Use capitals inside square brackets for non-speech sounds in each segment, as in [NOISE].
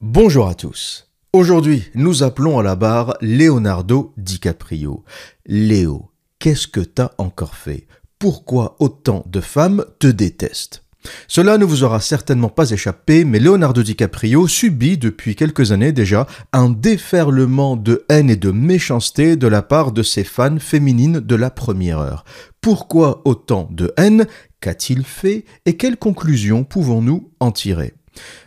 Bonjour à tous. Aujourd'hui, nous appelons à la barre Leonardo DiCaprio. Léo, qu'est-ce que t'as encore fait? Pourquoi autant de femmes te détestent? Cela ne vous aura certainement pas échappé, mais Leonardo DiCaprio subit depuis quelques années déjà un déferlement de haine et de méchanceté de la part de ses fans féminines de la première heure. Pourquoi autant de haine Qu'a-t-il fait Et quelles conclusions pouvons-nous en tirer?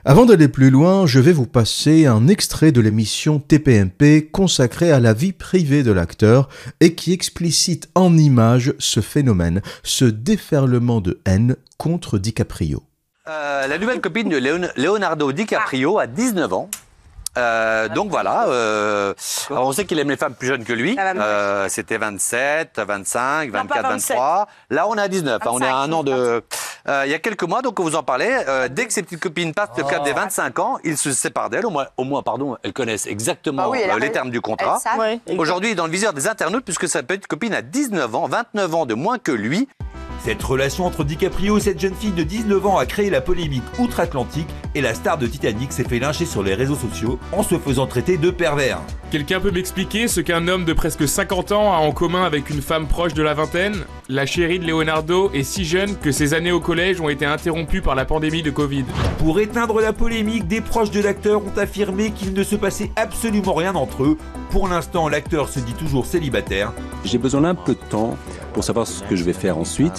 Avant d'aller plus loin, je vais vous passer un extrait de l'émission TPMP consacrée à la vie privée de l'acteur et qui explicite en images ce phénomène, ce déferlement de haine contre DiCaprio. Euh, la nouvelle copine de Leonardo DiCaprio a 19 ans. Euh, donc voilà, euh, on sait qu'il aime les femmes plus jeunes que lui. Euh, C'était 27, 25, 24, 23. Là, on est à 19. Hein, on est à un an de. Euh, il y a quelques mois, donc on vous en parlait. Euh, dès que ses petites copines passent le cap des 25 ans, ils se séparent d'elles. Au moins, au moins, pardon, elles connaissent exactement ah les termes du contrat. Aujourd'hui, dans le viseur des internautes, puisque sa petite copine a 19 ans, 29 ans de moins que lui. Cette relation entre DiCaprio et cette jeune fille de 19 ans a créé la polémique outre-Atlantique et la star de Titanic s'est fait lyncher sur les réseaux sociaux en se faisant traiter de pervers. Quelqu'un peut m'expliquer ce qu'un homme de presque 50 ans a en commun avec une femme proche de la vingtaine? La chérie de Leonardo est si jeune que ses années au collège ont été interrompues par la pandémie de Covid. Pour éteindre la polémique, des proches de l'acteur ont affirmé qu'il ne se passait absolument rien entre eux. Pour l'instant, l'acteur se dit toujours célibataire. J'ai besoin d'un peu de temps pour savoir ce que je vais faire ensuite.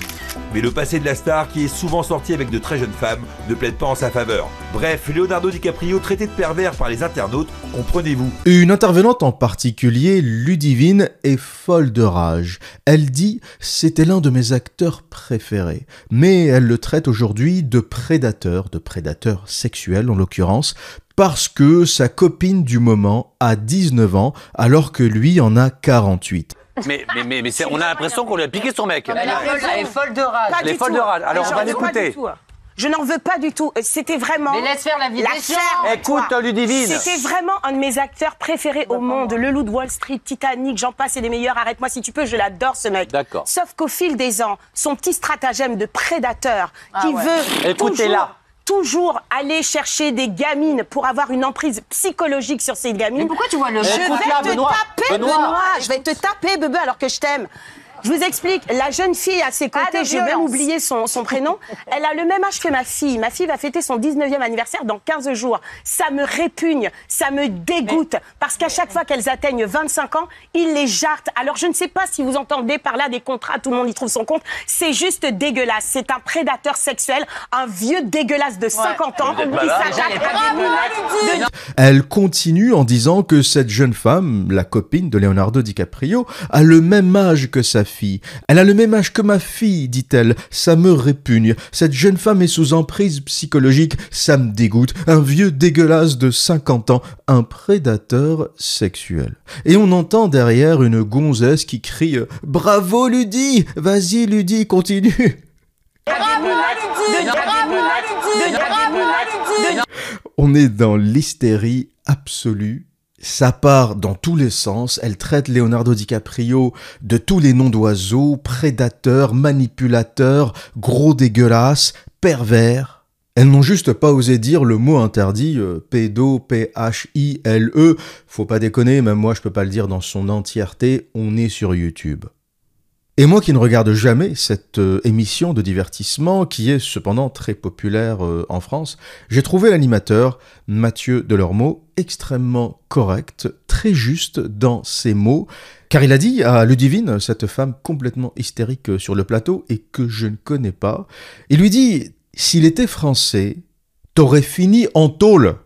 Mais le passé de la star, qui est souvent sorti avec de très jeunes femmes, ne plaide pas en sa faveur. Bref, Leonardo DiCaprio traité de pervers par les internautes, comprenez-vous. Une intervenante en particulier, Ludivine, est folle de rage. Elle dit c'était l'un de mes acteurs préférés, mais elle le traite aujourd'hui de prédateur, de prédateur sexuel en l'occurrence, parce que sa copine du moment a 19 ans alors que lui en a 48. Mais, mais, mais, mais on a l'impression qu'on lui a piqué son mec. Elle est folle de rage. Elle est folle de rage. Alors on va l'écouter. Je n'en veux pas du tout. C'était vraiment. Mais laisse faire la vie Écoute, Ludivine. C'était vraiment un de mes acteurs préférés au monde. Le loup de Wall Street, Titanic, j'en passe et des meilleurs. Arrête-moi si tu peux, je l'adore ce mec. D'accord. Sauf qu'au fil des ans, son petit stratagème de prédateur ah qui veut. Écoutez-la toujours aller chercher des gamines pour avoir une emprise psychologique sur ces gamines. Mais pourquoi tu vois le Je vais te taper, Benoît. Je vais te taper, bébé, alors que je t'aime. Je vous explique, la jeune fille à ses côtés, j'ai même oublié son, son, prénom, elle a le même âge que ma fille. Ma fille va fêter son 19e anniversaire dans 15 jours. Ça me répugne, ça me dégoûte, parce qu'à chaque fois qu'elles atteignent 25 ans, ils les jartent. Alors je ne sais pas si vous entendez par là des contrats, tout le monde y trouve son compte. C'est juste dégueulasse. C'est un prédateur sexuel, un vieux dégueulasse de 50 ans qui s'attaque à des Elle continue en disant que cette jeune femme, la copine de Leonardo DiCaprio, a le même âge que sa fille fille. Elle a le même âge que ma fille, dit-elle. Ça me répugne. Cette jeune femme est sous emprise psychologique. Ça me dégoûte. Un vieux dégueulasse de 50 ans. Un prédateur sexuel. Et on entend derrière une gonzesse qui crie Bravo Ludie Vas-y Ludie, continue On est dans l'hystérie absolue ça part dans tous les sens, elle traite Leonardo DiCaprio de tous les noms d'oiseaux, prédateurs, manipulateurs, gros dégueulasses, pervers. Elles n'ont juste pas osé dire le mot interdit, euh, pédo, P-H-I-L-E. Faut pas déconner, même moi je peux pas le dire dans son entièreté, on est sur YouTube. Et moi qui ne regarde jamais cette euh, émission de divertissement, qui est cependant très populaire euh, en France, j'ai trouvé l'animateur, Mathieu Delormeau, extrêmement correct, très juste dans ses mots, car il a dit à Ludivine, cette femme complètement hystérique euh, sur le plateau et que je ne connais pas, il lui dit, s'il était français, t'aurais fini en tôle.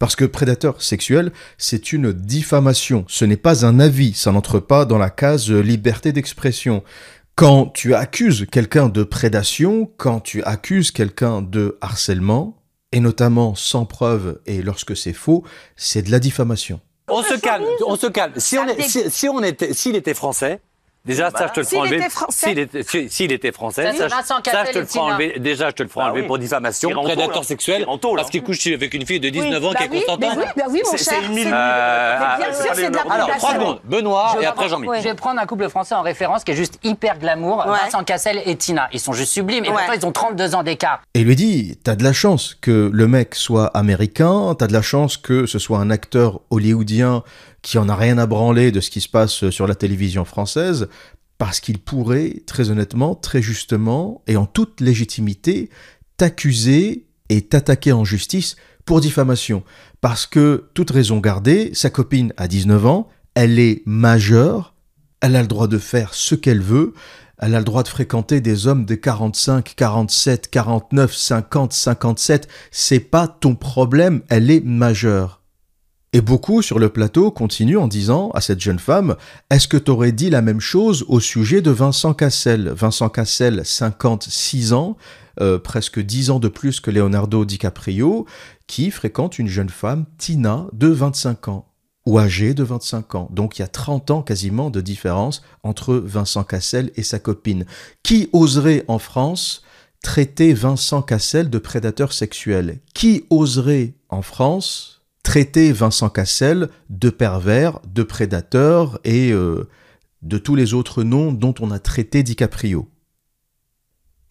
Parce que prédateur sexuel, c'est une diffamation, ce n'est pas un avis, ça n'entre pas dans la case liberté d'expression. Quand tu accuses quelqu'un de prédation, quand tu accuses quelqu'un de harcèlement, et notamment sans preuve et lorsque c'est faux, c'est de la diffamation. On se calme, on se calme. Si on, si, on était, s'il était français, Déjà, ça, je te le ferai enlever. était français. S'il était, s'il était français, Ça, je- te le ferai enlever. Déjà, je te le ferai Bah enlever oui. pour diffamation, prédateur là. sexuel, parce qu'il couche avec une fille de Oui, 19 ans bah qui est oui, bah oui, mon C'est- cher. c'est une Euh, bien sûr, c'est de la Alors, trois secondes. Benoît et après prendre- Jean-Mi. Je vais prendre un couple français en référence qui est juste hyper glamour. Vincent Cassel et Tina. Ils sont juste sublimes et pourtant ils ont 32 ans d'écart. Et lui dit, t'as de la chance que le mec soit américain, t'as de la chance que ce soit un acteur hollywoodien qui en a rien à branler de ce qui se passe sur la télévision française, parce qu'il pourrait, très honnêtement, très justement, et en toute légitimité, t'accuser et t'attaquer en justice pour diffamation. Parce que, toute raison gardée, sa copine a 19 ans, elle est majeure, elle a le droit de faire ce qu'elle veut, elle a le droit de fréquenter des hommes de 45, 47, 49, 50, 57. C'est pas ton problème, elle est majeure. Et beaucoup sur le plateau continuent en disant à cette jeune femme Est-ce que t'aurais dit la même chose au sujet de Vincent Cassel? Vincent Cassel, 56 ans, euh, presque 10 ans de plus que Leonardo DiCaprio, qui fréquente une jeune femme, Tina, de 25 ans ou âgée de 25 ans. Donc il y a 30 ans quasiment de différence entre Vincent Cassel et sa copine. Qui oserait en France traiter Vincent Cassel de prédateur sexuel? Qui oserait en France traiter Vincent Cassel de pervers, de prédateur et euh, de tous les autres noms dont on a traité DiCaprio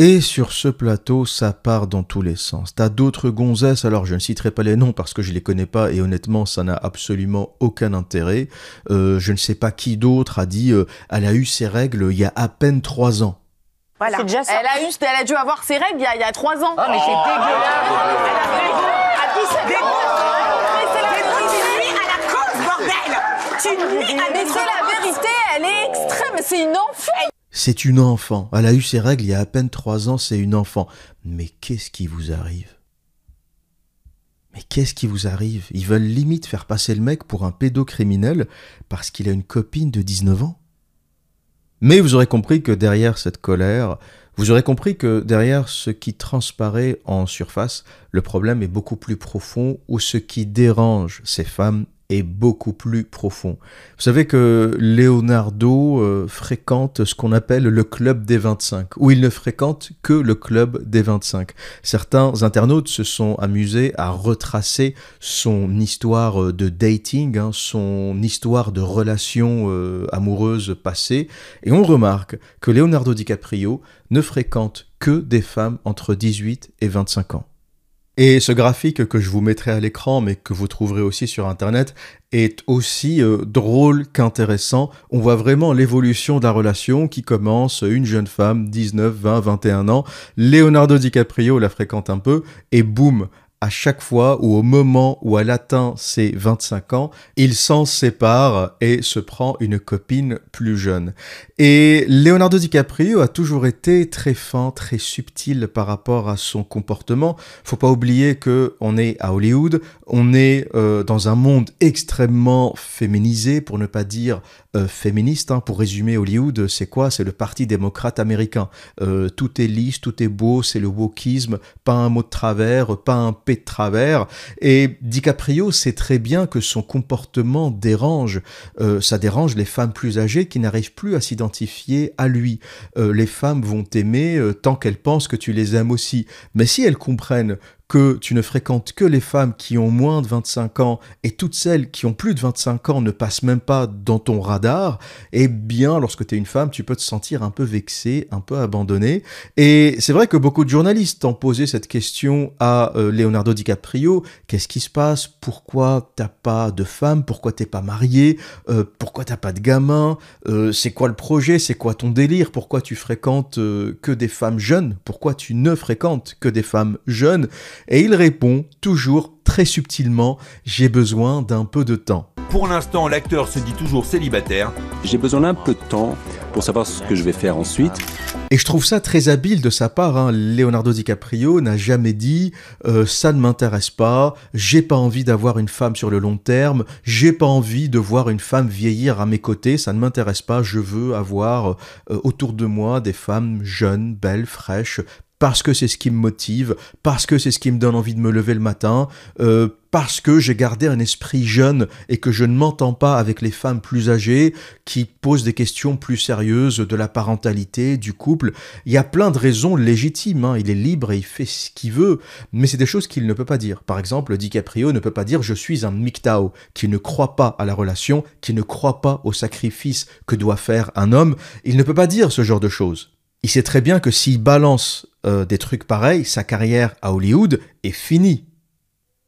et sur ce plateau, ça part dans tous les sens. T'as d'autres gonzesses, alors je ne citerai pas les noms parce que je les connais pas et honnêtement, ça n'a absolument aucun intérêt. Euh, je ne sais pas qui d'autre a dit euh, elle a eu ses règles il y a à peine trois ans. Voilà. C'est déjà ça. Elle a eu, elle a dû avoir ses règles il y a, il y a trois ans. Oh mais c'est dégueulasse À 17 ans. Mais c'est la Tu nuis à la cause, nuis à la vérité, elle est extrême, c'est une enfant. C'est une enfant. Elle a eu ses règles il y a à peine trois ans, c'est une enfant. Mais qu'est-ce qui vous arrive? Mais qu'est-ce qui vous arrive? Ils veulent limite faire passer le mec pour un pédocriminel parce qu'il a une copine de 19 ans? Mais vous aurez compris que derrière cette colère, vous aurez compris que derrière ce qui transparaît en surface, le problème est beaucoup plus profond ou ce qui dérange ces femmes est beaucoup plus profond. Vous savez que Leonardo euh, fréquente ce qu'on appelle le club des 25, où il ne fréquente que le club des 25. Certains internautes se sont amusés à retracer son histoire euh, de dating, hein, son histoire de relation euh, amoureuse passée, et on remarque que Leonardo DiCaprio ne fréquente que des femmes entre 18 et 25 ans. Et ce graphique que je vous mettrai à l'écran, mais que vous trouverez aussi sur Internet, est aussi euh, drôle qu'intéressant. On voit vraiment l'évolution de la relation qui commence, une jeune femme, 19, 20, 21 ans, Leonardo DiCaprio la fréquente un peu, et boum, à chaque fois ou au moment où elle atteint ses 25 ans, il s'en sépare et se prend une copine plus jeune. Et Leonardo DiCaprio a toujours été très fin, très subtil par rapport à son comportement. Faut pas oublier que on est à Hollywood, on est euh, dans un monde extrêmement féminisé, pour ne pas dire euh, féministe. hein. Pour résumer, Hollywood, c'est quoi? C'est le parti démocrate américain. Euh, tout est lisse, tout est beau, c'est le wokisme, pas un mot de travers, pas un de travers. Et DiCaprio sait très bien que son comportement dérange. Euh, ça dérange les femmes plus âgées qui n'arrivent plus à s'identifier à lui. Euh, les femmes vont t'aimer euh, tant qu'elles pensent que tu les aimes aussi. Mais si elles comprennent que tu ne fréquentes que les femmes qui ont moins de 25 ans et toutes celles qui ont plus de 25 ans ne passent même pas dans ton radar, eh bien, lorsque tu es une femme, tu peux te sentir un peu vexé, un peu abandonné. Et c'est vrai que beaucoup de journalistes ont posé cette question à euh, Leonardo DiCaprio. Qu'est-ce qui se passe? Pourquoi t'as pas de femme? Pourquoi t'es pas marié Euh, Pourquoi t'as pas de gamin? Euh, C'est quoi le projet? C'est quoi ton délire? Pourquoi tu fréquentes que des femmes jeunes? Pourquoi tu ne fréquentes que des femmes jeunes? Et il répond toujours très subtilement J'ai besoin d'un peu de temps. Pour l'instant, l'acteur se dit toujours célibataire. J'ai besoin d'un peu de temps pour savoir ce que je vais faire ensuite. Et je trouve ça très habile de sa part. hein. Leonardo DiCaprio n'a jamais dit euh, ça ne m'intéresse pas, j'ai pas envie d'avoir une femme sur le long terme, j'ai pas envie de voir une femme vieillir à mes côtés, ça ne m'intéresse pas. Je veux avoir euh, autour de moi des femmes jeunes, belles, fraîches, parce que c'est ce qui me motive, parce que c'est ce qui me donne envie de me lever le matin, euh, parce que j'ai gardé un esprit jeune et que je ne m'entends pas avec les femmes plus âgées qui posent des questions plus sérieuses de la parentalité, du couple. Il y a plein de raisons légitimes, hein. il est libre et il fait ce qu'il veut, mais c'est des choses qu'il ne peut pas dire. Par exemple, DiCaprio ne peut pas dire je suis un MGTOW, qui ne croit pas à la relation, qui ne croit pas au sacrifice que doit faire un homme. Il ne peut pas dire ce genre de choses. Il sait très bien que s'il balance euh, des trucs pareils, sa carrière à Hollywood est finie.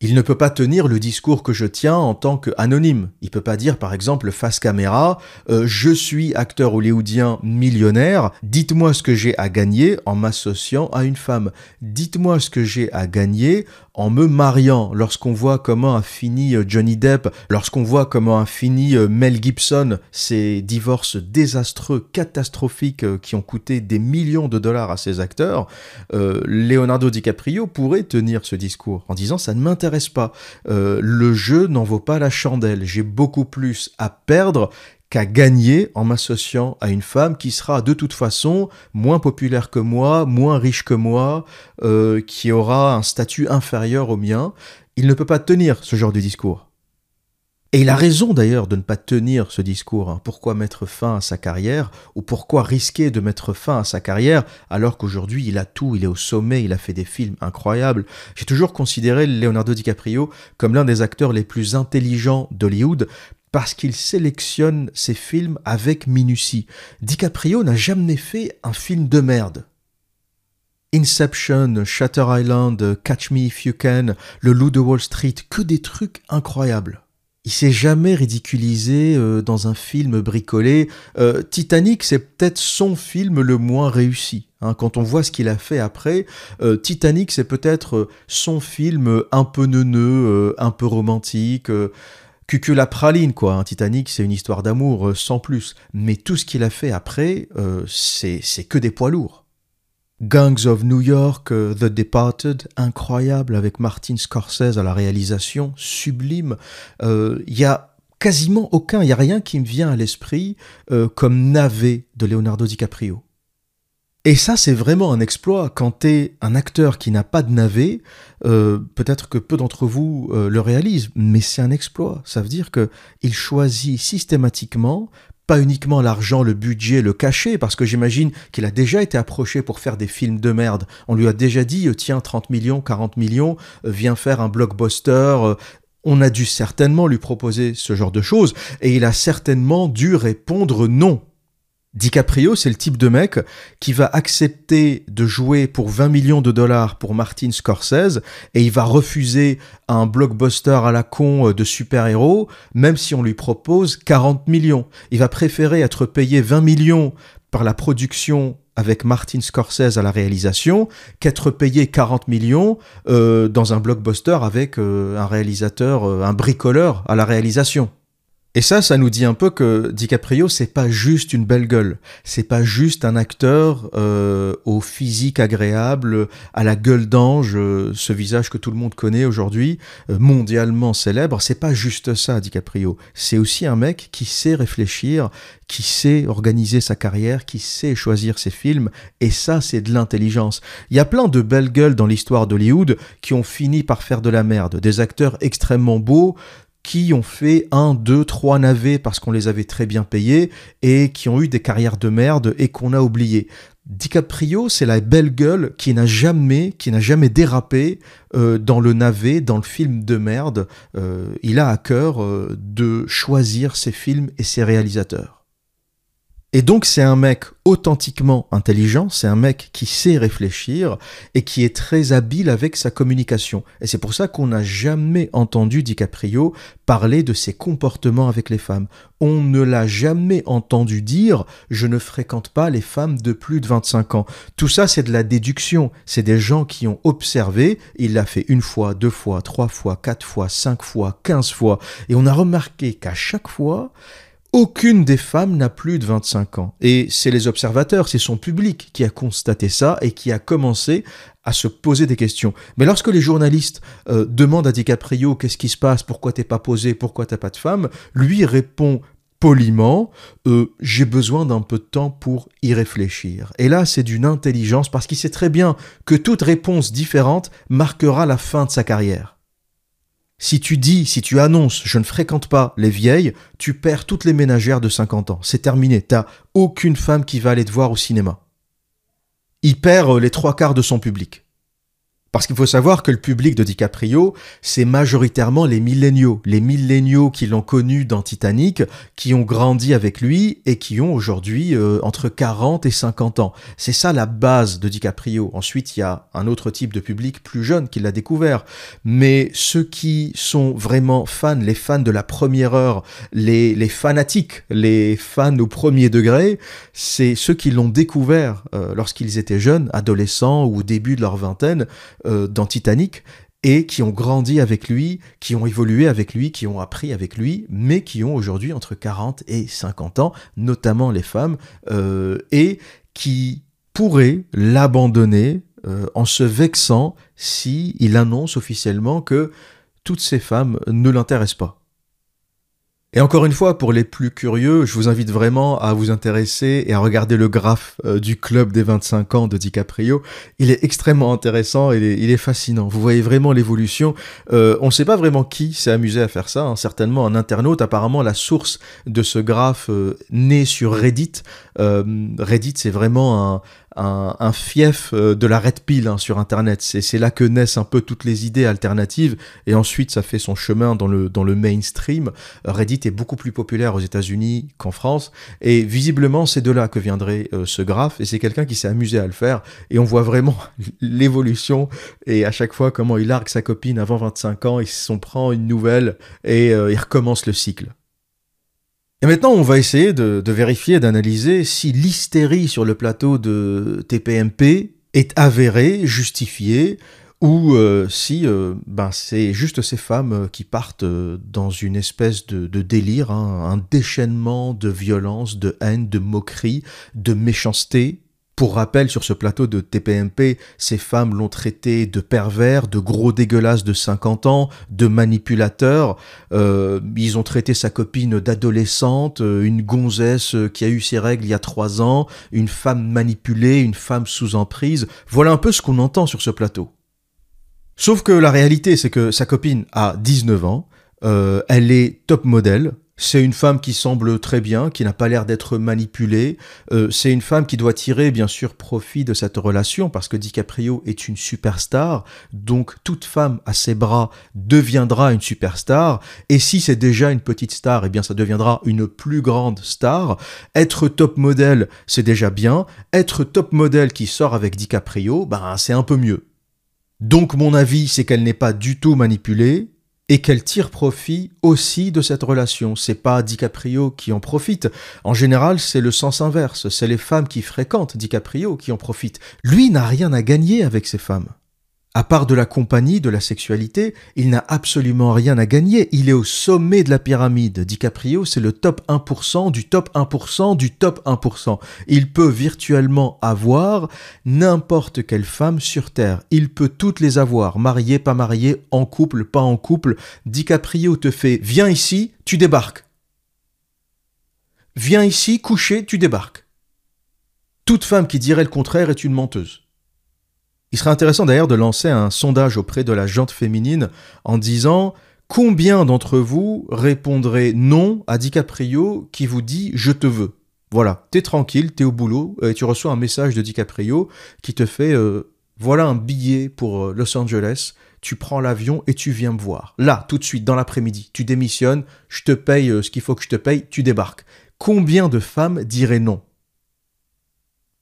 Il ne peut pas tenir le discours que je tiens en tant qu'anonyme. Il peut pas dire, par exemple, face caméra, euh, je suis acteur hollywoodien millionnaire, dites-moi ce que j'ai à gagner en m'associant à une femme. Dites-moi ce que j'ai à gagner en me mariant. Lorsqu'on voit comment a fini euh, Johnny Depp, lorsqu'on voit comment a fini euh, Mel Gibson, ces divorces désastreux, catastrophiques, qui ont coûté des millions de dollars à ces acteurs, Leonardo DiCaprio pourrait tenir ce discours en disant ça ne m'intéresse pas. Euh, le jeu n'en vaut pas la chandelle. J'ai beaucoup plus à perdre qu'à gagner en m'associant à une femme qui sera de toute façon moins populaire que moi, moins riche que moi, euh, qui aura un statut inférieur au mien. Il ne peut pas tenir ce genre de discours. Et il a raison d'ailleurs de ne pas tenir ce discours. Hein. Pourquoi mettre fin à sa carrière ou pourquoi risquer de mettre fin à sa carrière alors qu'aujourd'hui il a tout, il est au sommet, il a fait des films incroyables. J'ai toujours considéré Leonardo DiCaprio comme l'un des acteurs les plus intelligents d'Hollywood parce qu'il sélectionne ses films avec minutie. DiCaprio n'a jamais fait un film de merde. Inception, Shutter Island, Catch Me If You Can, Le Loup de Wall Street, que des trucs incroyables il s'est jamais ridiculisé euh, dans un film bricolé. Euh, Titanic, c'est peut-être son film le moins réussi. Hein. quand on voit ce qu'il a fait après, euh, Titanic, c'est peut-être son film un peu neuneux, un peu romantique. Cucul la praline, quoi. Titanic, c'est une histoire d'amour sans plus. Mais tout ce qu'il a fait après, c'est que des poids lourds. Gangs of New York, euh, The Departed, incroyable avec Martin Scorsese à la réalisation, sublime. Il euh, y a quasiment aucun, il y a rien qui me vient à l'esprit euh, comme navet de Leonardo DiCaprio. Et ça, c'est vraiment un exploit. Quand t'es un acteur qui n'a pas de navet, peut-être que peu d'entre vous le réalisent, mais c'est un exploit. Ça veut dire que il choisit systématiquement pas uniquement l'argent, le budget, le cachet, parce que j'imagine qu'il a déjà été approché pour faire des films de merde. On lui a déjà dit, euh, tiens, 30 millions, 40 millions, euh, viens faire un blockbuster. Euh, on a dû certainement lui proposer ce genre de choses, et il a certainement dû répondre non. DiCaprio, c'est le type de mec qui va accepter de jouer pour 20 millions de dollars pour Martin Scorsese et il va refuser un blockbuster à la con euh, de super-héros, même si on lui propose 40 millions. Il va préférer être payé 20 millions par la production avec Martin Scorsese à la réalisation qu'être payé 40 millions euh, dans un blockbuster avec euh, un réalisateur, un bricoleur à la réalisation. Et ça, ça nous dit un peu que DiCaprio, c'est pas juste une belle gueule, c'est pas juste un acteur euh, au physique agréable, à la gueule d'ange, euh, ce visage que tout le monde connaît aujourd'hui, euh, mondialement célèbre. C'est pas juste ça, DiCaprio. C'est aussi un mec qui sait réfléchir, qui sait organiser sa carrière, qui sait choisir ses films. Et ça, c'est de l'intelligence. Il y a plein de belles gueules dans l'histoire d'Hollywood qui ont fini par faire de la merde. Des acteurs extrêmement beaux qui ont fait un, deux, trois navets parce qu'on les avait très bien payés et qui ont eu des carrières de merde et qu'on a oublié. DiCaprio, c'est la belle gueule qui n'a jamais, qui n'a jamais dérapé euh, dans le navet, dans le film de merde. Euh, il a à cœur euh, de choisir ses films et ses réalisateurs. Et donc c'est un mec authentiquement intelligent, c'est un mec qui sait réfléchir et qui est très habile avec sa communication. Et c'est pour ça qu'on n'a jamais entendu DiCaprio parler de ses comportements avec les femmes. On ne l'a jamais entendu dire je ne fréquente pas les femmes de plus de 25 ans. Tout ça c'est de la déduction, c'est des gens qui ont observé, il l'a fait une fois, deux fois, trois fois, quatre fois, cinq fois, quinze fois, et on a remarqué qu'à chaque fois, aucune des femmes n'a plus de 25 ans. Et c'est les observateurs, c'est son public qui a constaté ça et qui a commencé à se poser des questions. Mais lorsque les journalistes euh, demandent à DiCaprio qu'est-ce qui se passe, pourquoi t'es pas posé, pourquoi t'as pas de femme, lui répond poliment, euh, j'ai besoin d'un peu de temps pour y réfléchir. Et là, c'est d'une intelligence parce qu'il sait très bien que toute réponse différente marquera la fin de sa carrière. Si tu dis, si tu annonces, je ne fréquente pas les vieilles, tu perds toutes les ménagères de 50 ans. C'est terminé. T'as aucune femme qui va aller te voir au cinéma. Il perd euh, les trois quarts de son public. Parce qu'il faut savoir que le public de DiCaprio, c'est majoritairement les milléniaux. Les milléniaux qui l'ont connu dans Titanic, qui ont grandi avec lui et qui ont aujourd'hui euh, entre 40 et 50 ans. C'est ça la base de DiCaprio. Ensuite, il y a un autre type de public plus jeune qui l'a découvert. Mais ceux qui sont vraiment fans, les fans de la première heure, les, les fanatiques, les fans au premier degré, c'est ceux qui l'ont découvert euh, lorsqu'ils étaient jeunes, adolescents ou au début de leur vingtaine, euh, dans Titanic et qui ont grandi avec lui, qui ont évolué avec lui, qui ont appris avec lui, mais qui ont aujourd'hui entre 40 et 50 ans, notamment les femmes, euh, et qui pourraient l'abandonner euh, en se vexant si il annonce officiellement que toutes ces femmes ne l'intéressent pas. Et encore une fois, pour les plus curieux, je vous invite vraiment à vous intéresser et à regarder le graphe euh, du club des 25 ans de DiCaprio. Il est extrêmement intéressant, il est, il est fascinant. Vous voyez vraiment l'évolution. Euh, on ne sait pas vraiment qui s'est amusé à faire ça, hein. certainement un internaute. Apparemment, la source de ce graphe euh, naît sur Reddit. Reddit, c'est vraiment un, un, fief euh, de la red pill hein, sur Internet. C'est là que naissent un peu toutes les idées alternatives, et ensuite ça fait son chemin dans le, dans le mainstream. Reddit est beaucoup plus populaire aux États-Unis qu'en France, et visiblement c'est de là que viendrait euh, ce graphe, et c'est quelqu'un qui s'est amusé à le faire, et on voit vraiment [LAUGHS] l'évolution, et à chaque fois comment il largue sa copine avant 25 ans, il s'en prend une nouvelle, et euh, il recommence le cycle. Et maintenant, on va essayer de, vérifier, d'analyser si l'hystérie sur le plateau de TPMP est avérée, justifiée, ou euh, si euh, ben, c'est juste ces femmes qui partent euh, dans une espèce de, délire, hein, un déchaînement de violence, de haine, de moquerie, de méchanceté, pour rappel, sur ce plateau de TPMP, ces femmes l'ont traité de pervers, de gros dégueulasses de 50 ans, de manipulateurs. Euh, ils ont traité sa copine d'adolescente, euh, une gonzesse qui a eu ses règles il y a trois ans, une femme manipulée, une femme sous emprise. Voilà un peu ce qu'on entend sur ce plateau. Sauf que la réalité, c'est que sa copine a 19 ans, euh, elle est top modèle, c'est une femme qui semble très bien, qui n'a pas l'air d'être manipulée. Euh, c'est une femme qui doit tirer bien sûr profit de cette relation parce que DiCaprio est une superstar. Donc toute femme à ses bras deviendra une superstar. Et si c'est déjà une petite star, eh bien ça deviendra une plus grande star. Être top modèle, c'est déjà bien. Être top modèle qui sort avec DiCaprio, ben c'est un peu mieux. Donc mon avis, c'est qu'elle n'est pas du tout manipulée et qu'elle tire profit aussi de cette relation. C'est pas DiCaprio qui en profite. En général, c'est le sens inverse. C'est les femmes qui fréquentent DiCaprio qui en profitent. Lui n'a rien à gagner avec ces femmes. À part de la compagnie, de la sexualité, il n'a absolument rien à gagner. Il est au sommet de la pyramide. DiCaprio, c'est le top 1% du top 1% du top 1%. Il peut virtuellement avoir n'importe quelle femme sur Terre. Il peut toutes les avoir, mariée, pas mariée, en couple, pas en couple. DiCaprio te fait viens ici, tu débarques. Viens ici, coucher, tu débarques. Toute femme qui dirait le contraire est une menteuse. Il serait intéressant d'ailleurs de lancer un sondage auprès de la jante féminine en disant combien d'entre vous répondrez non à DiCaprio qui vous dit je te veux. Voilà, t'es tranquille, t'es au boulot et tu reçois un message de DiCaprio qui te fait euh, voilà un billet pour euh, Los Angeles, tu prends l'avion et tu viens me voir. Là, tout de suite, dans l'après-midi, tu démissionnes, je te paye euh, ce qu'il faut que je te paye, tu débarques. Combien de femmes diraient non?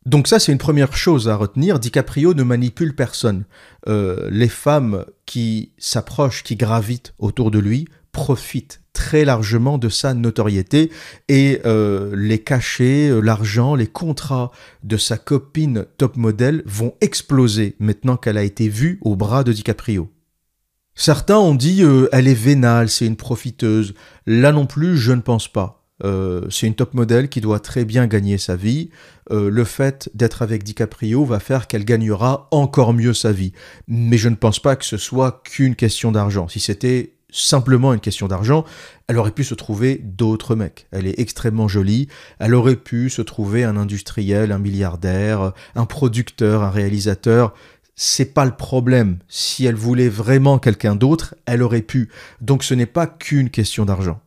Donc ça, c'est une première chose à retenir. DiCaprio ne manipule personne. Euh, les femmes qui s'approchent, qui gravitent autour de lui, profitent très largement de sa notoriété et euh, les cachets, euh, l'argent, les contrats de sa copine top modèle vont exploser maintenant qu'elle a été vue au bras de DiCaprio. Certains ont dit elle est vénale, c'est une profiteuse. Là non plus, je ne pense pas. Euh, c'est une top modèle qui doit très bien gagner sa vie. Euh, le fait d'être avec DiCaprio va faire qu'elle gagnera encore mieux sa vie. Mais je ne pense pas que ce soit qu'une question d'argent. Si c'était simplement une question d'argent, elle aurait pu se trouver d'autres mecs. Elle est extrêmement jolie, elle aurait pu se trouver un industriel, un milliardaire, un producteur, un réalisateur. c'est pas le problème. Si elle voulait vraiment quelqu'un d'autre, elle aurait pu. Donc ce n'est pas qu'une question d'argent.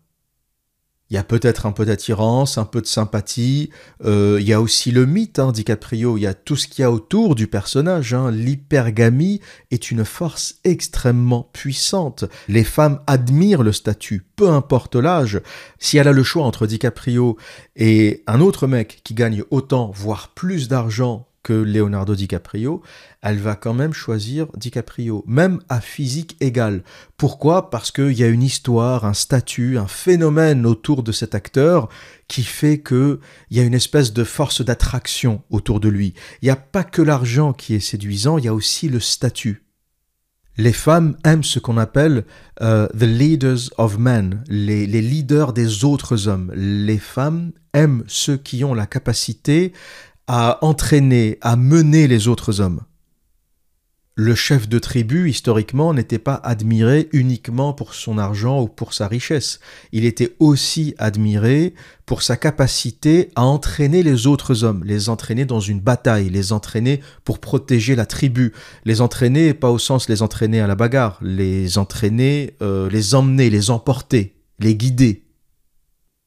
Il y a peut-être un peu d'attirance, un peu de sympathie. Euh, il y a aussi le mythe hein, DiCaprio. Il y a tout ce qu'il y a autour du personnage. Hein. L'hypergamie est une force extrêmement puissante. Les femmes admirent le statut, peu importe l'âge. Si elle a le choix entre DiCaprio et un autre mec qui gagne autant, voire plus d'argent que Leonardo DiCaprio, elle va quand même choisir DiCaprio, même à physique égale. Pourquoi? Parce qu'il y a une histoire, un statut, un phénomène autour de cet acteur qui fait qu'il y a une espèce de force d'attraction autour de lui. Il n'y a pas que l'argent qui est séduisant, il y a aussi le statut. Les femmes aiment ce qu'on appelle euh, the leaders of men, les leaders des autres hommes. Les femmes aiment ceux qui ont la capacité à entraîner, à mener les autres hommes. Le chef de tribu, historiquement, n'était pas admiré uniquement pour son argent ou pour sa richesse. Il était aussi admiré pour sa capacité à entraîner les autres hommes, les entraîner dans une bataille, les entraîner pour protéger la tribu, les entraîner, pas au sens les entraîner à la bagarre, les entraîner, euh, les emmener, les emporter, les guider.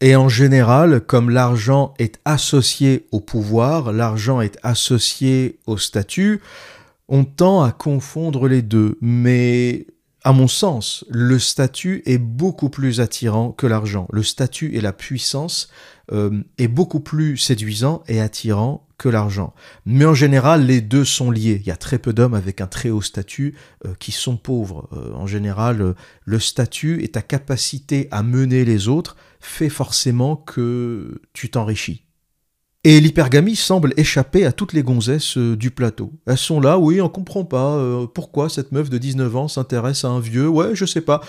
Et en général, comme l'argent est associé au pouvoir, l'argent est associé au statut, on tend à confondre les deux. Mais à mon sens, le statut est beaucoup plus attirant que l'argent. Le statut et la puissance euh, est beaucoup plus séduisant et attirant que l'argent. Mais en général, les deux sont liés. Il y a très peu d'hommes avec un très haut statut euh, qui sont pauvres. Euh, en général, le statut et ta capacité à mener les autres fait forcément que tu t'enrichis. Et l'hypergamie semble échapper à toutes les gonzesses euh, du plateau. Elles sont là, oui, on comprend pas euh, pourquoi cette meuf de 19 ans s'intéresse à un vieux, ouais, je sais pas.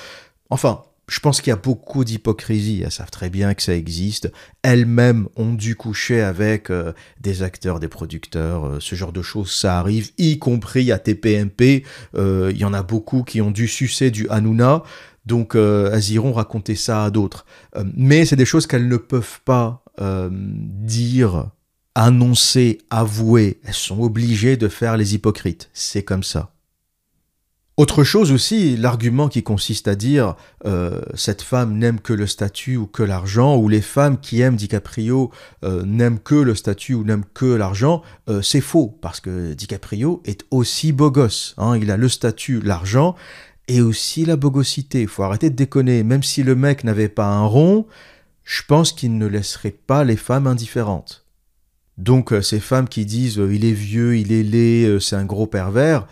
Enfin, je pense qu'il y a beaucoup d'hypocrisie, elles savent très bien que ça existe. Elles-mêmes ont dû coucher avec euh, des acteurs, des producteurs, ce genre de choses, ça arrive, y compris à TPMP. Il y en a beaucoup qui ont dû sucer du Hanouna. Donc euh, elles iront raconter ça à d'autres. Euh, mais c'est des choses qu'elles ne peuvent pas euh, dire, annoncer, avouer. Elles sont obligées de faire les hypocrites. C'est comme ça. Autre chose aussi, l'argument qui consiste à dire cette femme n'aime que le statut ou que l'argent, ou les femmes qui aiment DiCaprio n'aiment que le statut ou n'aiment que l'argent, c'est faux, parce que DiCaprio est aussi beau gosse. Hein. il a le statut, l'argent, et aussi la bogosité. Il faut arrêter de déconner. Même si le mec n'avait pas un rond, je pense qu'il ne laisserait pas les femmes indifférentes. Donc euh, ces femmes qui disent euh, il est vieux, il est laid, euh, c'est un gros pervers,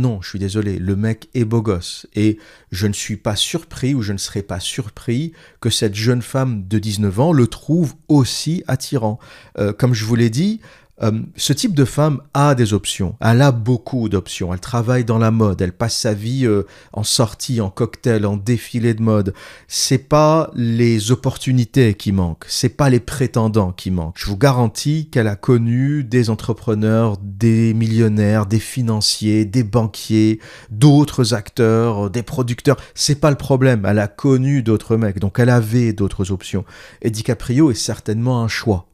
non, je suis désolé, le mec est beau gosse. Et je ne suis pas surpris ou je ne serais pas surpris que cette jeune femme de 19 ans le trouve aussi attirant. comme je vous l'ai dit, euh, ce type de femme a des options. Elle a beaucoup d'options. Elle travaille dans la mode. Elle passe sa vie euh, en sortie, en cocktail, en défilé de mode. C'est pas les opportunités qui manquent. C'est pas les prétendants qui manquent. Je vous garantis qu'elle a connu des entrepreneurs, des millionnaires, des financiers, des banquiers, d'autres acteurs, des producteurs. C'est pas le problème. Elle a connu d'autres mecs. Donc elle avait d'autres options. Et DiCaprio est certainement un choix.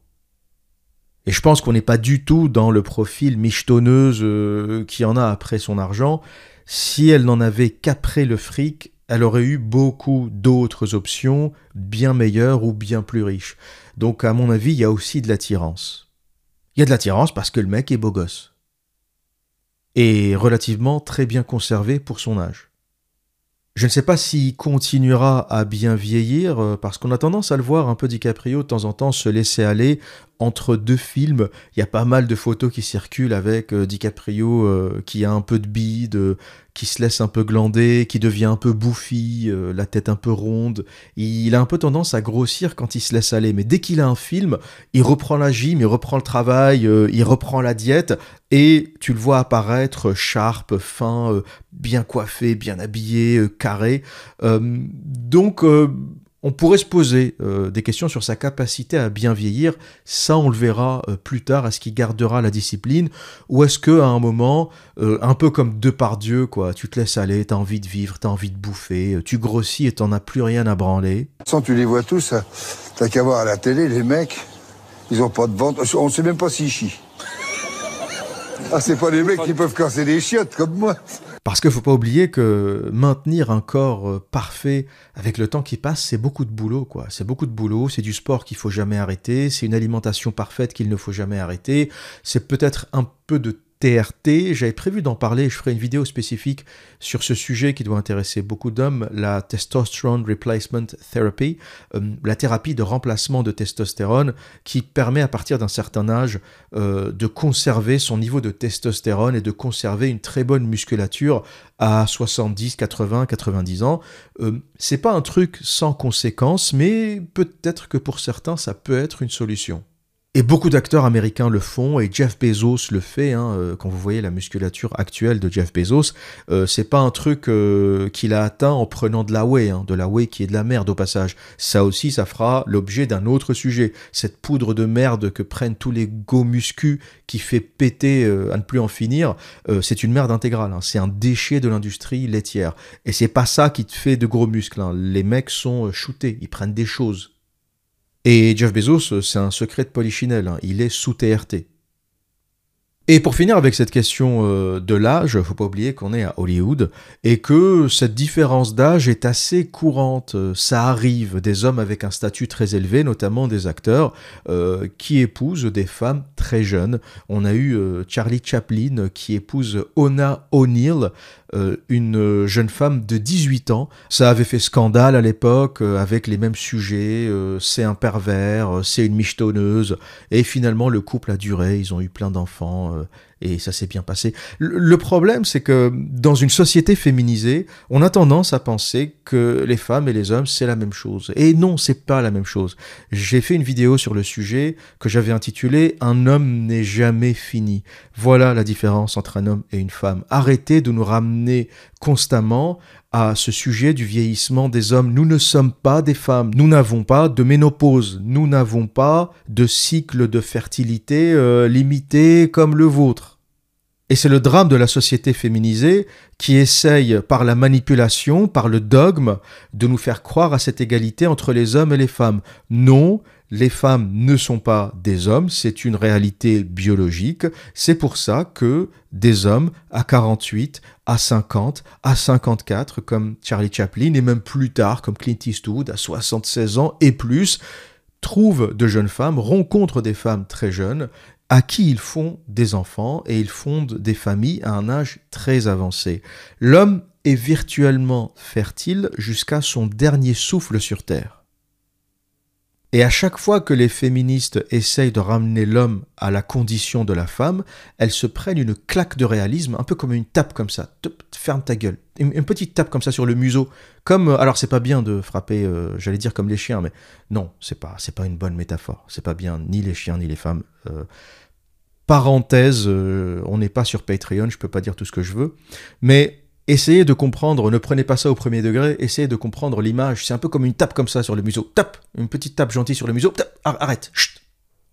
Et je pense qu'on n'est pas du tout dans le profil michetonneuse euh, qui en a après son argent. Si elle n'en avait qu'après le fric, elle aurait eu beaucoup d'autres options bien meilleures ou bien plus riches. Donc à mon avis, il y a aussi de l'attirance. Il y a de l'attirance parce que le mec est beau gosse. Et relativement très bien conservé pour son âge. Je ne sais pas s'il continuera à bien vieillir, euh, parce qu'on a tendance à le voir un peu DiCaprio de temps en temps se laisser aller entre deux films. Il y a pas mal de photos qui circulent avec euh, DiCaprio euh, qui a un peu de bide, qui se laisse un peu glander, qui devient un peu bouffi, la tête un peu ronde. Il a un peu tendance à grossir quand il se laisse aller, mais dès qu'il a un film, il reprend la gym, il reprend le travail, il reprend la diète, et tu le vois apparaître sharp, fin, bien coiffé, bien habillé, carré. donc on pourrait se poser euh, des questions sur sa capacité à bien vieillir. Ça, on le verra euh, plus tard. Est-ce qu'il gardera la discipline? Ou est-ce que à un moment, euh, un peu comme Dieu, quoi, tu te laisses aller, t'as envie de vivre, t'as envie de bouffer, tu grossis et t'en as plus rien à branler? Sans tu les vois tous, t'as qu'à voir à la télé, les mecs, ils ont pas de ventre. On sait même pas s'ils chient. Ah, c'est pas les mecs qui peuvent casser des chiottes comme moi. Parce qu'il faut pas oublier que maintenir un corps euh, parfait avec le temps qui passe, c'est beaucoup de boulot, quoi. C'est beaucoup de boulot, c'est du sport qu'il faut jamais arrêter, c'est une alimentation parfaite qu'il ne faut jamais arrêter, c'est peut-être un peu de TRT. J'avais prévu d'en parler, je ferai une vidéo spécifique sur ce sujet qui doit intéresser beaucoup d'hommes, la Testosterone Replacement Therapy, euh, la thérapie de remplacement de testostérone qui permet à partir d'un certain âge euh, de conserver son niveau de testostérone et de conserver une très bonne musculature à 70, 80, 90 ans. Euh, c'est pas un truc sans conséquence, mais peut-être que pour certains ça peut être une solution. Et beaucoup d'acteurs américains le font, et Jeff Bezos le fait. Hein, euh, quand vous voyez la musculature actuelle de Jeff Bezos, euh, c'est pas un truc euh, qu'il a atteint en prenant de la whey, hein, de la whey qui est de la merde au passage. Ça aussi, ça fera l'objet d'un autre sujet. Cette poudre de merde que prennent tous les go muscu qui fait péter à ne plus en finir, c'est une merde intégrale. Hein. c'est un déchet de l'industrie laitière. Et c'est pas ça qui te fait de gros muscles. Les mecs sont shootés, ils prennent des choses. Et Jeff Bezos, c'est un secret de polichinelle, hein. il est sous TRT. Et pour finir avec cette question euh, de l'âge, faut pas oublier qu'on est à Hollywood et que cette différence d'âge est assez courante. Ça arrive des hommes avec un statut très élevé, notamment des acteurs, euh, qui épousent des femmes très jeunes. On a eu euh, Charlie Chaplin qui épouse Ona O'Neill, une jeune femme de 18 ans. Ça avait fait scandale à l'époque avec les mêmes sujets. c'est un pervers, c'est une michetonneuse. Et finalement, le couple a duré. Ils ont eu plein d'enfants euh, et ça s'est bien passé. Le problème, c'est que dans une société féminisée, on a tendance à penser que les femmes et les hommes, c'est la même chose. Et non, c'est pas la même chose. J'ai fait une vidéo sur le sujet que j'avais intitulée Un homme n'est jamais fini. Voilà la différence entre un homme et une femme. Arrêtez de nous ramener constamment à ce sujet du vieillissement des hommes. Nous ne sommes pas des femmes. Nous n'avons pas de ménopause. Nous n'avons pas de cycle de fertilité euh, limité comme le vôtre. Et c'est le drame de la société féminisée qui essaye par la manipulation, par le dogme, de nous faire croire à cette égalité entre les hommes et les femmes. Non, les femmes ne sont pas des hommes, c'est une réalité biologique. C'est pour ça que des hommes à 48, à 50, à 54, comme Charlie Chaplin, et même plus tard, comme Clint Eastwood, à 76 ans et plus, trouvent de jeunes femmes, rencontrent des femmes très jeunes, à qui ils font des enfants et ils fondent des familles à un âge très avancé. L'homme est virtuellement fertile jusqu'à son dernier souffle sur Terre. Et à chaque fois que les féministes essayent de ramener l'homme à la condition de la femme, elles se prennent une claque de réalisme, un peu comme une tape comme ça. Ferme ta gueule. Une, petite tape comme ça sur le museau. Comme, euh, alors c'est pas bien de frapper, euh, j'allais dire comme les chiens, mais non, c'est pas, c'est pas une bonne métaphore. C'est pas bien ni les chiens ni les femmes. Euh, parenthèse, on n'est pas sur Patreon, je peux pas dire tout ce que je veux, mais essayez de comprendre, ne prenez pas ça au premier degré, essayez de comprendre l'image. C'est un peu comme une tape comme ça sur le museau. Tape, une petite tape gentille sur le museau. Tape, arrête. Chut.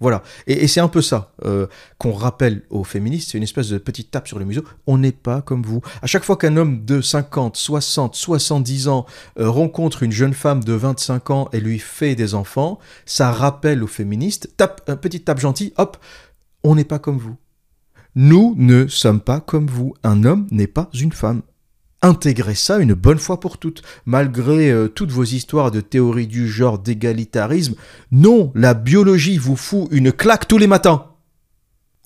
Voilà. Et, c'est un peu ça euh, qu'on rappelle aux féministes. C'est une espèce de petite tape sur le museau. On n'est pas comme vous. À chaque fois qu'un homme de 50, 60, 70 ans euh, rencontre une jeune femme de 25 ans et lui fait des enfants, ça rappelle aux féministes. Tape, une petite tape gentille. Hop. On n'est pas comme vous. Nous ne sommes pas comme vous. Un homme n'est pas une femme intégrer ça une bonne fois pour toutes. Malgré euh, toutes vos histoires de théorie du genre, d'égalitarisme, non, la biologie vous fout une claque tous les matins.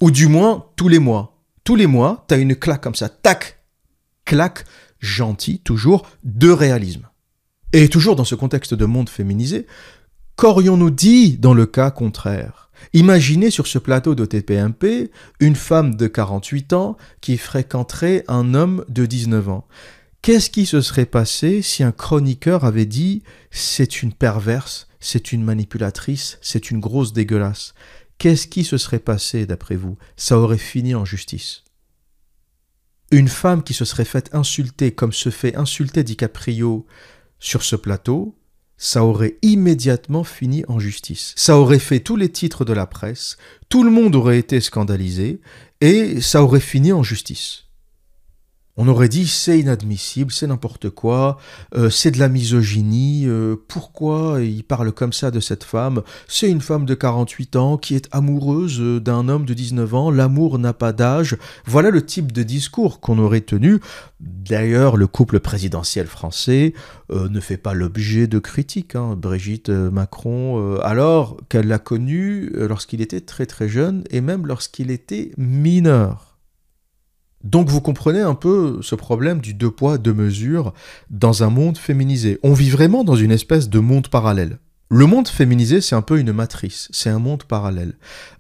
Ou du moins tous les mois. Tous les mois, t'as une claque comme ça, tac, claque, gentil, toujours, de réalisme. Et toujours dans ce contexte de monde féminisé, qu'aurions-nous dit dans le cas contraire? Imaginez sur ce plateau de TPMP une femme de 48 ans qui fréquenterait un homme de 19 ans. Qu'est-ce qui se serait passé si un chroniqueur avait dit c'est une perverse, c'est une manipulatrice, c'est une grosse dégueulasse Qu'est-ce qui se serait passé d'après vous? Ça aurait fini en justice. Une femme qui se serait faite insulter comme se fait insulter DiCaprio sur ce plateau, ça aurait immédiatement fini en justice. Ça aurait fait tous les titres de la presse, tout le monde aurait été scandalisé, et ça aurait fini en justice. On aurait dit c'est inadmissible, c'est n'importe quoi, euh, c'est de la misogynie, euh, pourquoi il parle comme ça de cette femme? C'est une femme de 48 ans qui est amoureuse euh, d'un homme de 19 ans, l'amour n'a pas d'âge. Voilà le type de discours qu'on aurait tenu. D'ailleurs, le couple présidentiel français ne fait pas l'objet de critiques. Hein. Brigitte Macron, alors qu'elle l'a connu lorsqu'il était très très jeune et même lorsqu'il était mineur. Donc vous comprenez un peu ce problème du deux poids, deux mesures dans un monde féminisé. On vit vraiment dans une espèce de monde parallèle. Le monde féminisé, c'est un peu une matrice, c'est un monde parallèle.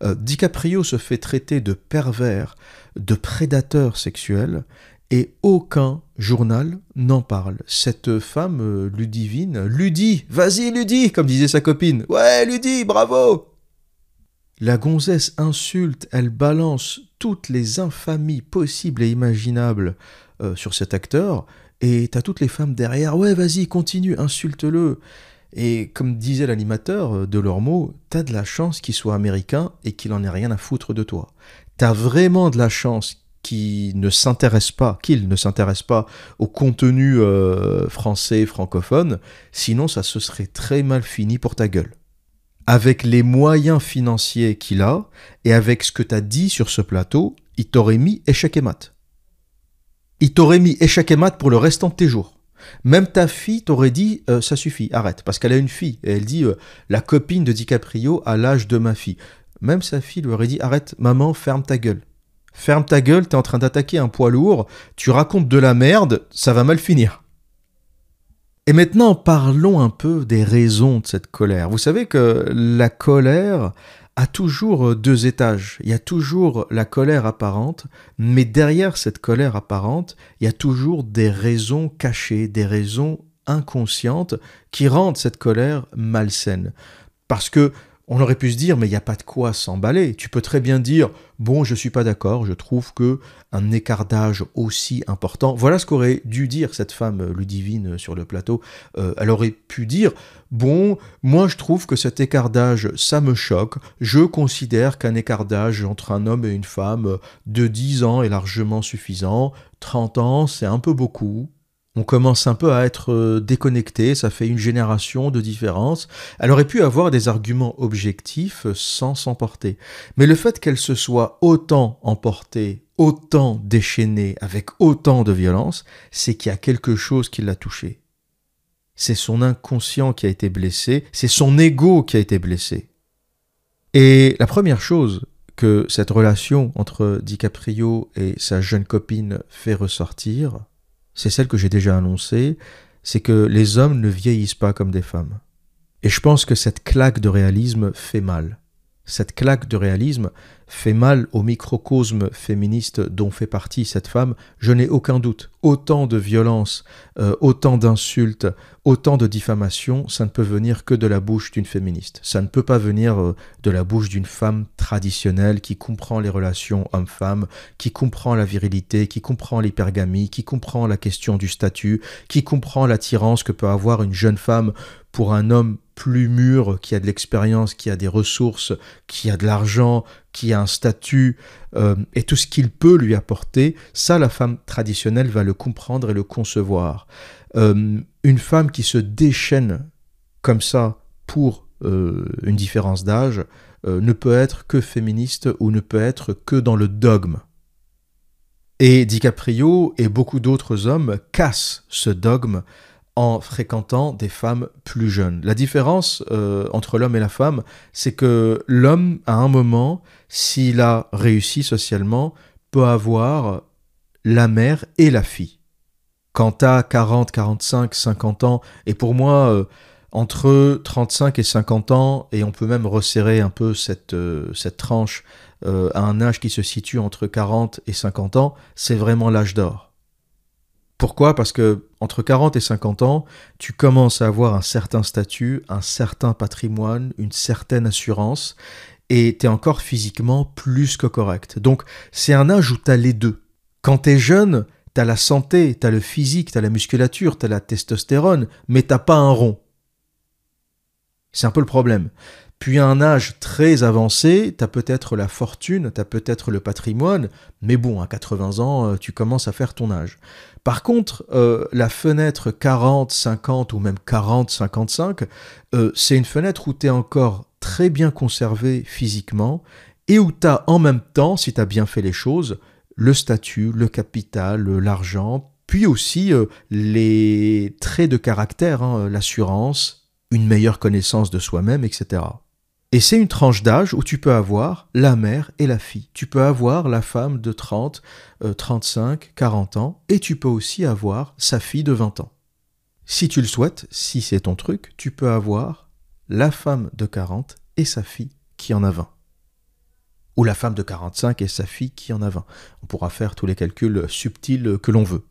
Euh, DiCaprio se fait traiter de pervers, de prédateur sexuel, et aucun journal n'en parle. Cette femme, euh, Ludivine, Ludi, vas-y Ludi, comme disait sa copine. Ouais, Ludi, bravo la gonzesse insulte, elle balance toutes les infamies possibles et imaginables euh, sur cet acteur, et t'as toutes les femmes derrière, ouais vas-y, continue, insulte-le. Et comme disait l'animateur euh, de leurs mots, t'as de la chance qu'il soit américain et qu'il en ait rien à foutre de toi. T'as vraiment de la chance qu'il ne s'intéresse pas, qu'il ne s'intéresse pas au contenu euh, français francophone, sinon ça se serait très mal fini pour ta gueule avec les moyens financiers qu'il a et avec ce que tu as dit sur ce plateau, il t'aurait mis échec et mat. Il t'aurait mis échec et mat pour le restant de tes jours. Même ta fille t'aurait dit euh, ça suffit, arrête, parce qu'elle a une fille et elle dit euh, la copine de DiCaprio à l'âge de ma fille. Même sa fille lui aurait dit arrête, maman, ferme ta gueule. Ferme ta gueule, t'es en train d'attaquer un poids lourd, tu racontes de la merde, ça va mal finir. Et maintenant, parlons un peu des raisons de cette colère. Vous savez que la colère a toujours deux étages. Il y a toujours la colère apparente, mais derrière cette colère apparente, il y a toujours des raisons cachées, des raisons inconscientes qui rendent cette colère malsaine. Parce que on aurait pu se dire, mais il n'y a pas de quoi s'emballer. Tu peux très bien dire, bon, je suis pas d'accord, je trouve que un écart d'âge aussi important. Voilà ce qu'aurait dû dire cette femme euh, Ludivine sur le plateau. Euh, elle aurait pu dire, bon, moi je trouve que cet écart d'âge, ça me choque. Je considère qu'un écart d'âge entre un homme et une femme de 10 ans est largement suffisant. 30 ans, c'est un peu beaucoup on commence un peu à être euh, déconnecté, ça fait une génération de différence. Elle aurait pu avoir des arguments objectifs sans s'emporter. Mais le fait qu'elle se soit autant emportée, autant déchaînée, avec autant de violence, c'est qu'il y a quelque chose qui l'a touchée. C'est son inconscient qui a été blessé, c'est son ego qui a été blessé. Et la première chose que cette relation entre DiCaprio et sa jeune copine fait ressortir, c'est celle que j'ai déjà annoncée, c'est que les hommes ne vieillissent pas comme des femmes. Et je pense que cette claque de réalisme fait mal cette claque de réalisme fait mal au microcosme féministe dont fait partie cette femme, je n'ai aucun doute. Autant de violence, euh, autant d'insultes, autant de diffamations, ça ne peut venir que de la bouche d'une féministe. Ça ne peut pas venir euh, de la bouche d'une femme traditionnelle qui comprend les relations homme-femme, qui comprend la virilité, qui comprend l'hypergamie, qui comprend la question du statut, qui comprend l'attirance que peut avoir une jeune femme pour un homme plus mûr, qui a de l'expérience, qui a des ressources, qui a de l'argent, qui a un statut, euh, et tout ce qu'il peut lui apporter, ça la femme traditionnelle va le comprendre et le concevoir. Euh, une femme qui se déchaîne comme ça pour euh, une différence d'âge ne peut être que féministe ou ne peut être que dans le dogme. Et DiCaprio et beaucoup d'autres hommes cassent ce dogme en fréquentant des femmes plus jeunes. La différence euh, entre l'homme et la femme, c'est que l'homme, à un moment, s'il a réussi socialement, peut avoir la mère et la fille. Quand t'as 40, 45, 50 ans, et pour moi, euh, entre 35 et 50 ans, et on peut même resserrer un peu cette, euh, cette tranche à un âge qui se situe entre 40 et 50 ans, c'est vraiment l'âge d'or. Pourquoi? Parce que entre 40 et 50 ans, tu commences à avoir un certain statut, un certain patrimoine, une certaine assurance, et tu es encore physiquement plus que correct. Donc c'est un âge où tu as les deux. Quand tu es jeune, tu as la santé, tu as le physique, tu as la musculature, tu as la testostérone, mais t'as pas un rond. C'est un peu le problème. Puis à un âge très avancé, tu as peut-être la fortune, tu as peut-être le patrimoine, mais bon, à 80 ans, euh, tu commences à faire ton âge. Par contre, euh, la fenêtre 40, 50 ou même 40, 55, euh, c'est une fenêtre où tu es encore très bien conservé physiquement et où tu en même temps, si tu bien fait les choses, le statut, le capital, l'argent, puis aussi les traits de caractère, hein, l'assurance, une meilleure connaissance de soi-même, etc. Et c'est une tranche d'âge où tu peux avoir la mère et la fille. Tu peux avoir la femme de 30, 35, 40 ans, et tu peux aussi avoir sa fille de 20 ans. Si tu le souhaites, si c'est ton truc, tu peux avoir la femme de 40 et sa fille qui en a 20. Ou la femme de 45 et sa fille qui en a 20. On pourra faire tous les calculs subtils que l'on veut.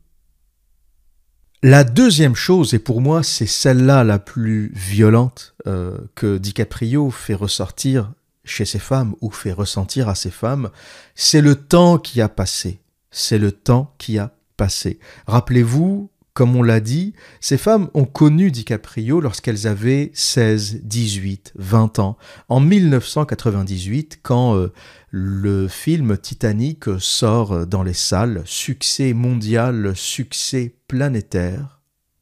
La deuxième chose, et pour moi c'est celle-là la plus violente euh, que DiCaprio fait ressortir chez ses femmes ou fait ressentir à ses femmes, c'est le temps qui a passé. C'est le temps qui a passé. Rappelez-vous, comme on l'a dit, ces femmes ont connu DiCaprio lorsqu'elles avaient 16, 18, 20 ans. En 1998, quand euh, le film Titanic sort dans les salles, succès mondial, succès planétaire.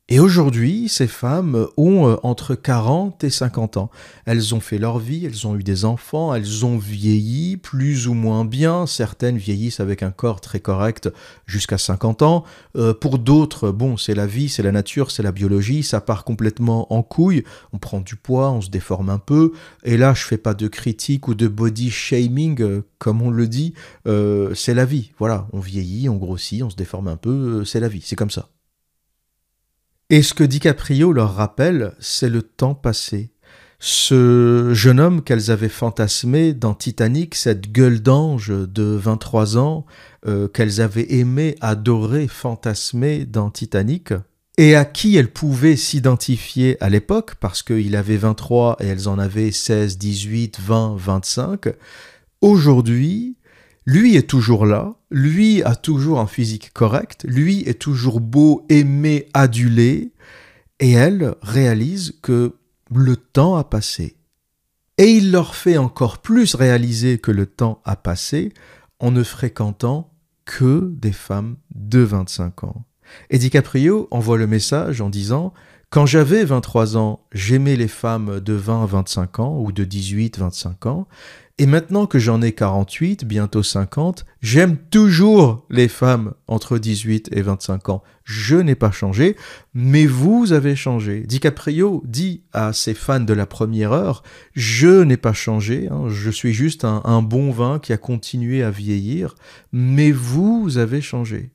Et aujourd'hui, ces femmes ont euh, entre 40 et 50 ans. Elles ont fait leur vie, elles ont eu des enfants, elles ont vieilli plus ou moins bien. Certaines vieillissent avec un corps très correct jusqu'à 50 ans. Euh, pour d'autres, bon, c'est la vie, c'est la nature, c'est la biologie, ça part complètement en couille. On prend du poids, on se déforme un peu. Et là, je fais pas de critique ou de body shaming, euh, comme on le dit. c'est la vie. Voilà, on vieillit, on grossit, on se déforme un peu. c'est la vie, c'est comme ça. Et ce que DiCaprio leur rappelle, c'est le temps passé. Ce jeune homme qu'elles avaient fantasmé dans Titanic, cette gueule d'ange de 23 ans euh, qu'elles avaient aimé, adoré, fantasmé dans Titanic, et à qui elles pouvaient s'identifier à l'époque, parce qu'il avait 23 et elles en avaient 16, 18, 20, 25, aujourd'hui, lui est toujours là, lui a toujours un physique correct, lui est toujours beau, aimé, adulé, et elle réalise que le temps a passé. Et il leur fait encore plus réaliser que le temps a passé en ne fréquentant que des femmes de 25 ans. Et DiCaprio envoie le message en disant Quand j'avais 23 ans, j'aimais les femmes de 20 à 25 ans ou de 18 25 ans, et maintenant que j'en ai 48, bientôt 50, j'aime toujours les femmes entre 18 et 25 ans. Je n'ai pas changé, mais vous avez changé. DiCaprio dit à ses fans de la première heure, je n'ai pas changé, hein, je suis juste un, bon vin qui a continué à vieillir, mais vous avez changé.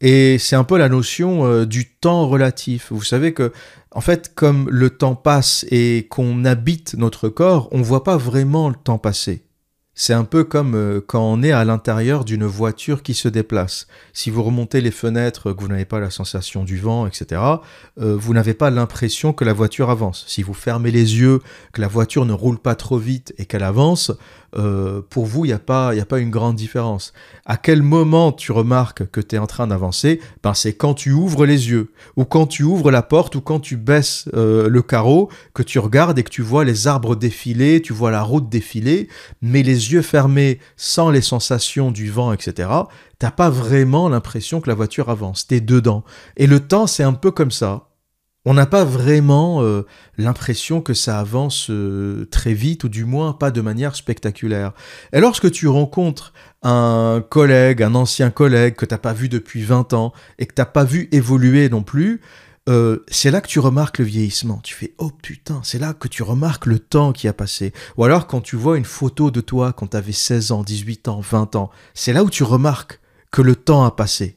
Et c'est un peu la notion euh, du temps relatif. Vous savez que, en fait, comme le temps passe et qu'on habite notre corps, on voit pas vraiment le temps passer. C'est un peu comme euh, quand on est à l'intérieur d'une voiture qui se déplace. Si vous remontez les fenêtres, que vous n'avez pas la sensation du vent, etc., euh, vous n'avez pas l'impression que la voiture avance. Si vous fermez les yeux, que la voiture ne roule pas trop vite et qu'elle avance, euh, pour vous, il n'y a, pas, une grande différence. À quel moment tu remarques que tu es en train d'avancer? Ben, C'est quand tu ouvres les yeux, ou quand tu ouvres la porte, ou quand tu baisses euh, le carreau, que tu regardes et que tu vois les arbres défiler, tu vois la route défiler, mais les yeux fermés, sans les sensations du vent, etc., t'as pas vraiment l'impression que la voiture avance, t'es dedans. Et le temps, c'est un peu comme ça. On n'a pas vraiment euh, l'impression que ça avance euh, très vite, ou du moins pas de manière spectaculaire. Et lorsque tu rencontres un collègue, un ancien collègue que t'as pas vu depuis 20 ans, et que t'as pas vu évoluer non plus, euh, c'est là que tu remarques le vieillissement. Tu fais oh putain, c'est là que tu remarques le temps qui a passé. Ou alors quand tu vois une photo de toi quand tu avais 16 ans, 18 ans, 20 ans, c'est là où tu remarques que le temps a passé.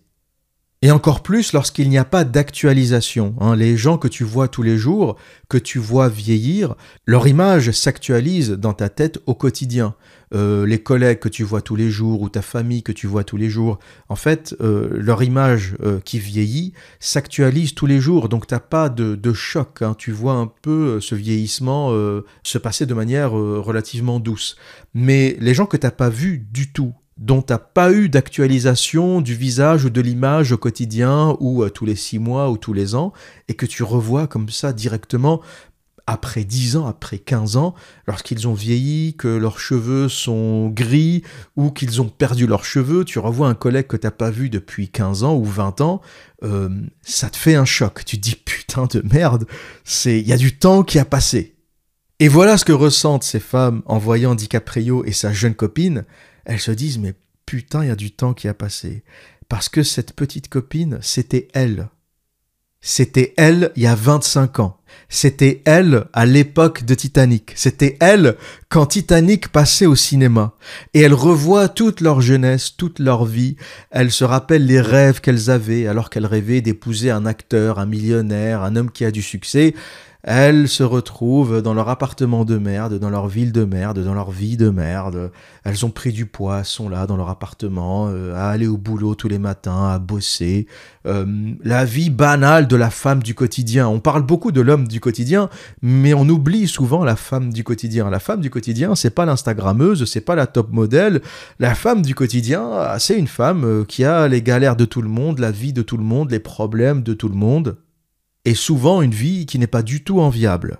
Et encore plus lorsqu'il n'y a pas d'actualisation. Hein. Les gens que tu vois tous les jours, que tu vois vieillir, leur image s'actualise dans ta tête au quotidien. Euh, les collègues que tu vois tous les jours ou ta famille que tu vois tous les jours, en fait, euh, leur image euh, qui vieillit s'actualise tous les jours. Donc t'as pas de, choc. Hein. Tu vois un peu ce vieillissement se passer de manière relativement douce. Mais les gens que t'as pas vus du tout, dont tu n'as pas eu d'actualisation du visage ou de l'image au quotidien ou euh, tous les six mois ou tous les ans, et que tu revois comme ça directement après 10 ans, après 15 ans, lorsqu'ils ont vieilli, que leurs cheveux sont gris ou qu'ils ont perdu leurs cheveux, tu revois un collègue que t'as pas vu depuis 15 ans ou 20 ans, euh, ça te fait un choc. Tu te dis putain de merde, c'est il y a du temps qui a passé. Et voilà ce que ressentent ces femmes en voyant DiCaprio et sa jeune copine. Elles se disent mais putain, il y a du temps qui a passé. Parce que cette petite copine, c'était elle. C'était elle il y a 25 ans. C'était elle à l'époque de Titanic. C'était elle quand Titanic passait au cinéma. Et elle revoit toute leur jeunesse, toute leur vie. Elle se rappelle les rêves qu'elles avaient alors qu'elles rêvaient d'épouser un acteur, un millionnaire, un homme qui a du succès. Elles se retrouvent dans leur appartement de merde, dans leur ville de merde, dans leur vie de merde. Elles ont pris du poids, sont là dans leur appartement, euh, à aller au boulot tous les matins, à bosser. Euh, la vie banale de la femme du quotidien. On parle beaucoup de l'homme du quotidien, mais on oublie souvent la femme du quotidien. La femme du quotidien, c'est pas l'instagrammeuse, c'est pas la top modèle. La femme du quotidien, c'est une femme euh, qui a les galères de tout le monde, la vie de tout le monde, les problèmes de tout le monde et souvent une vie qui n'est pas du tout enviable.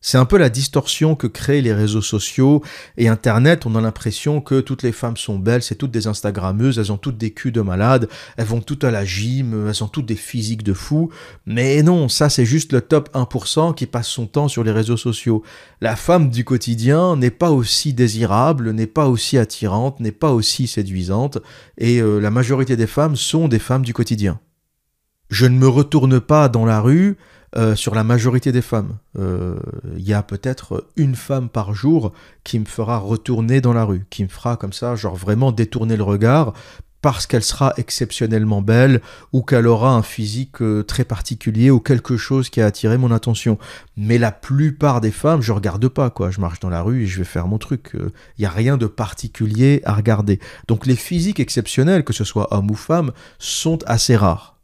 C'est un peu la distorsion que créent les réseaux sociaux et Internet. On a l'impression que toutes les femmes sont belles, c'est toutes des Instagrammeuses, elles ont toutes des culs de malades, elles vont toutes à la gym, elles ont toutes des physiques de fous. Mais non, ça c'est juste le top 1% qui passe son temps sur les réseaux sociaux. La femme du quotidien n'est pas aussi désirable, n'est pas aussi attirante, n'est pas aussi séduisante, et euh, la majorité des femmes sont des femmes du quotidien je ne me retourne pas dans la rue euh, sur la majorité des femmes. Il euh, y a peut-être une femme par jour qui me fera retourner dans la rue, qui me fera comme ça, genre vraiment détourner le regard parce qu'elle sera exceptionnellement belle ou qu'elle aura un physique euh, très particulier ou quelque chose qui a attiré mon attention. Mais la plupart des femmes, je regarde pas quoi. Je marche dans la rue et je vais faire mon truc. Il y a rien de particulier à regarder. Donc les physiques exceptionnels, que ce soit homme ou femme, sont assez rares.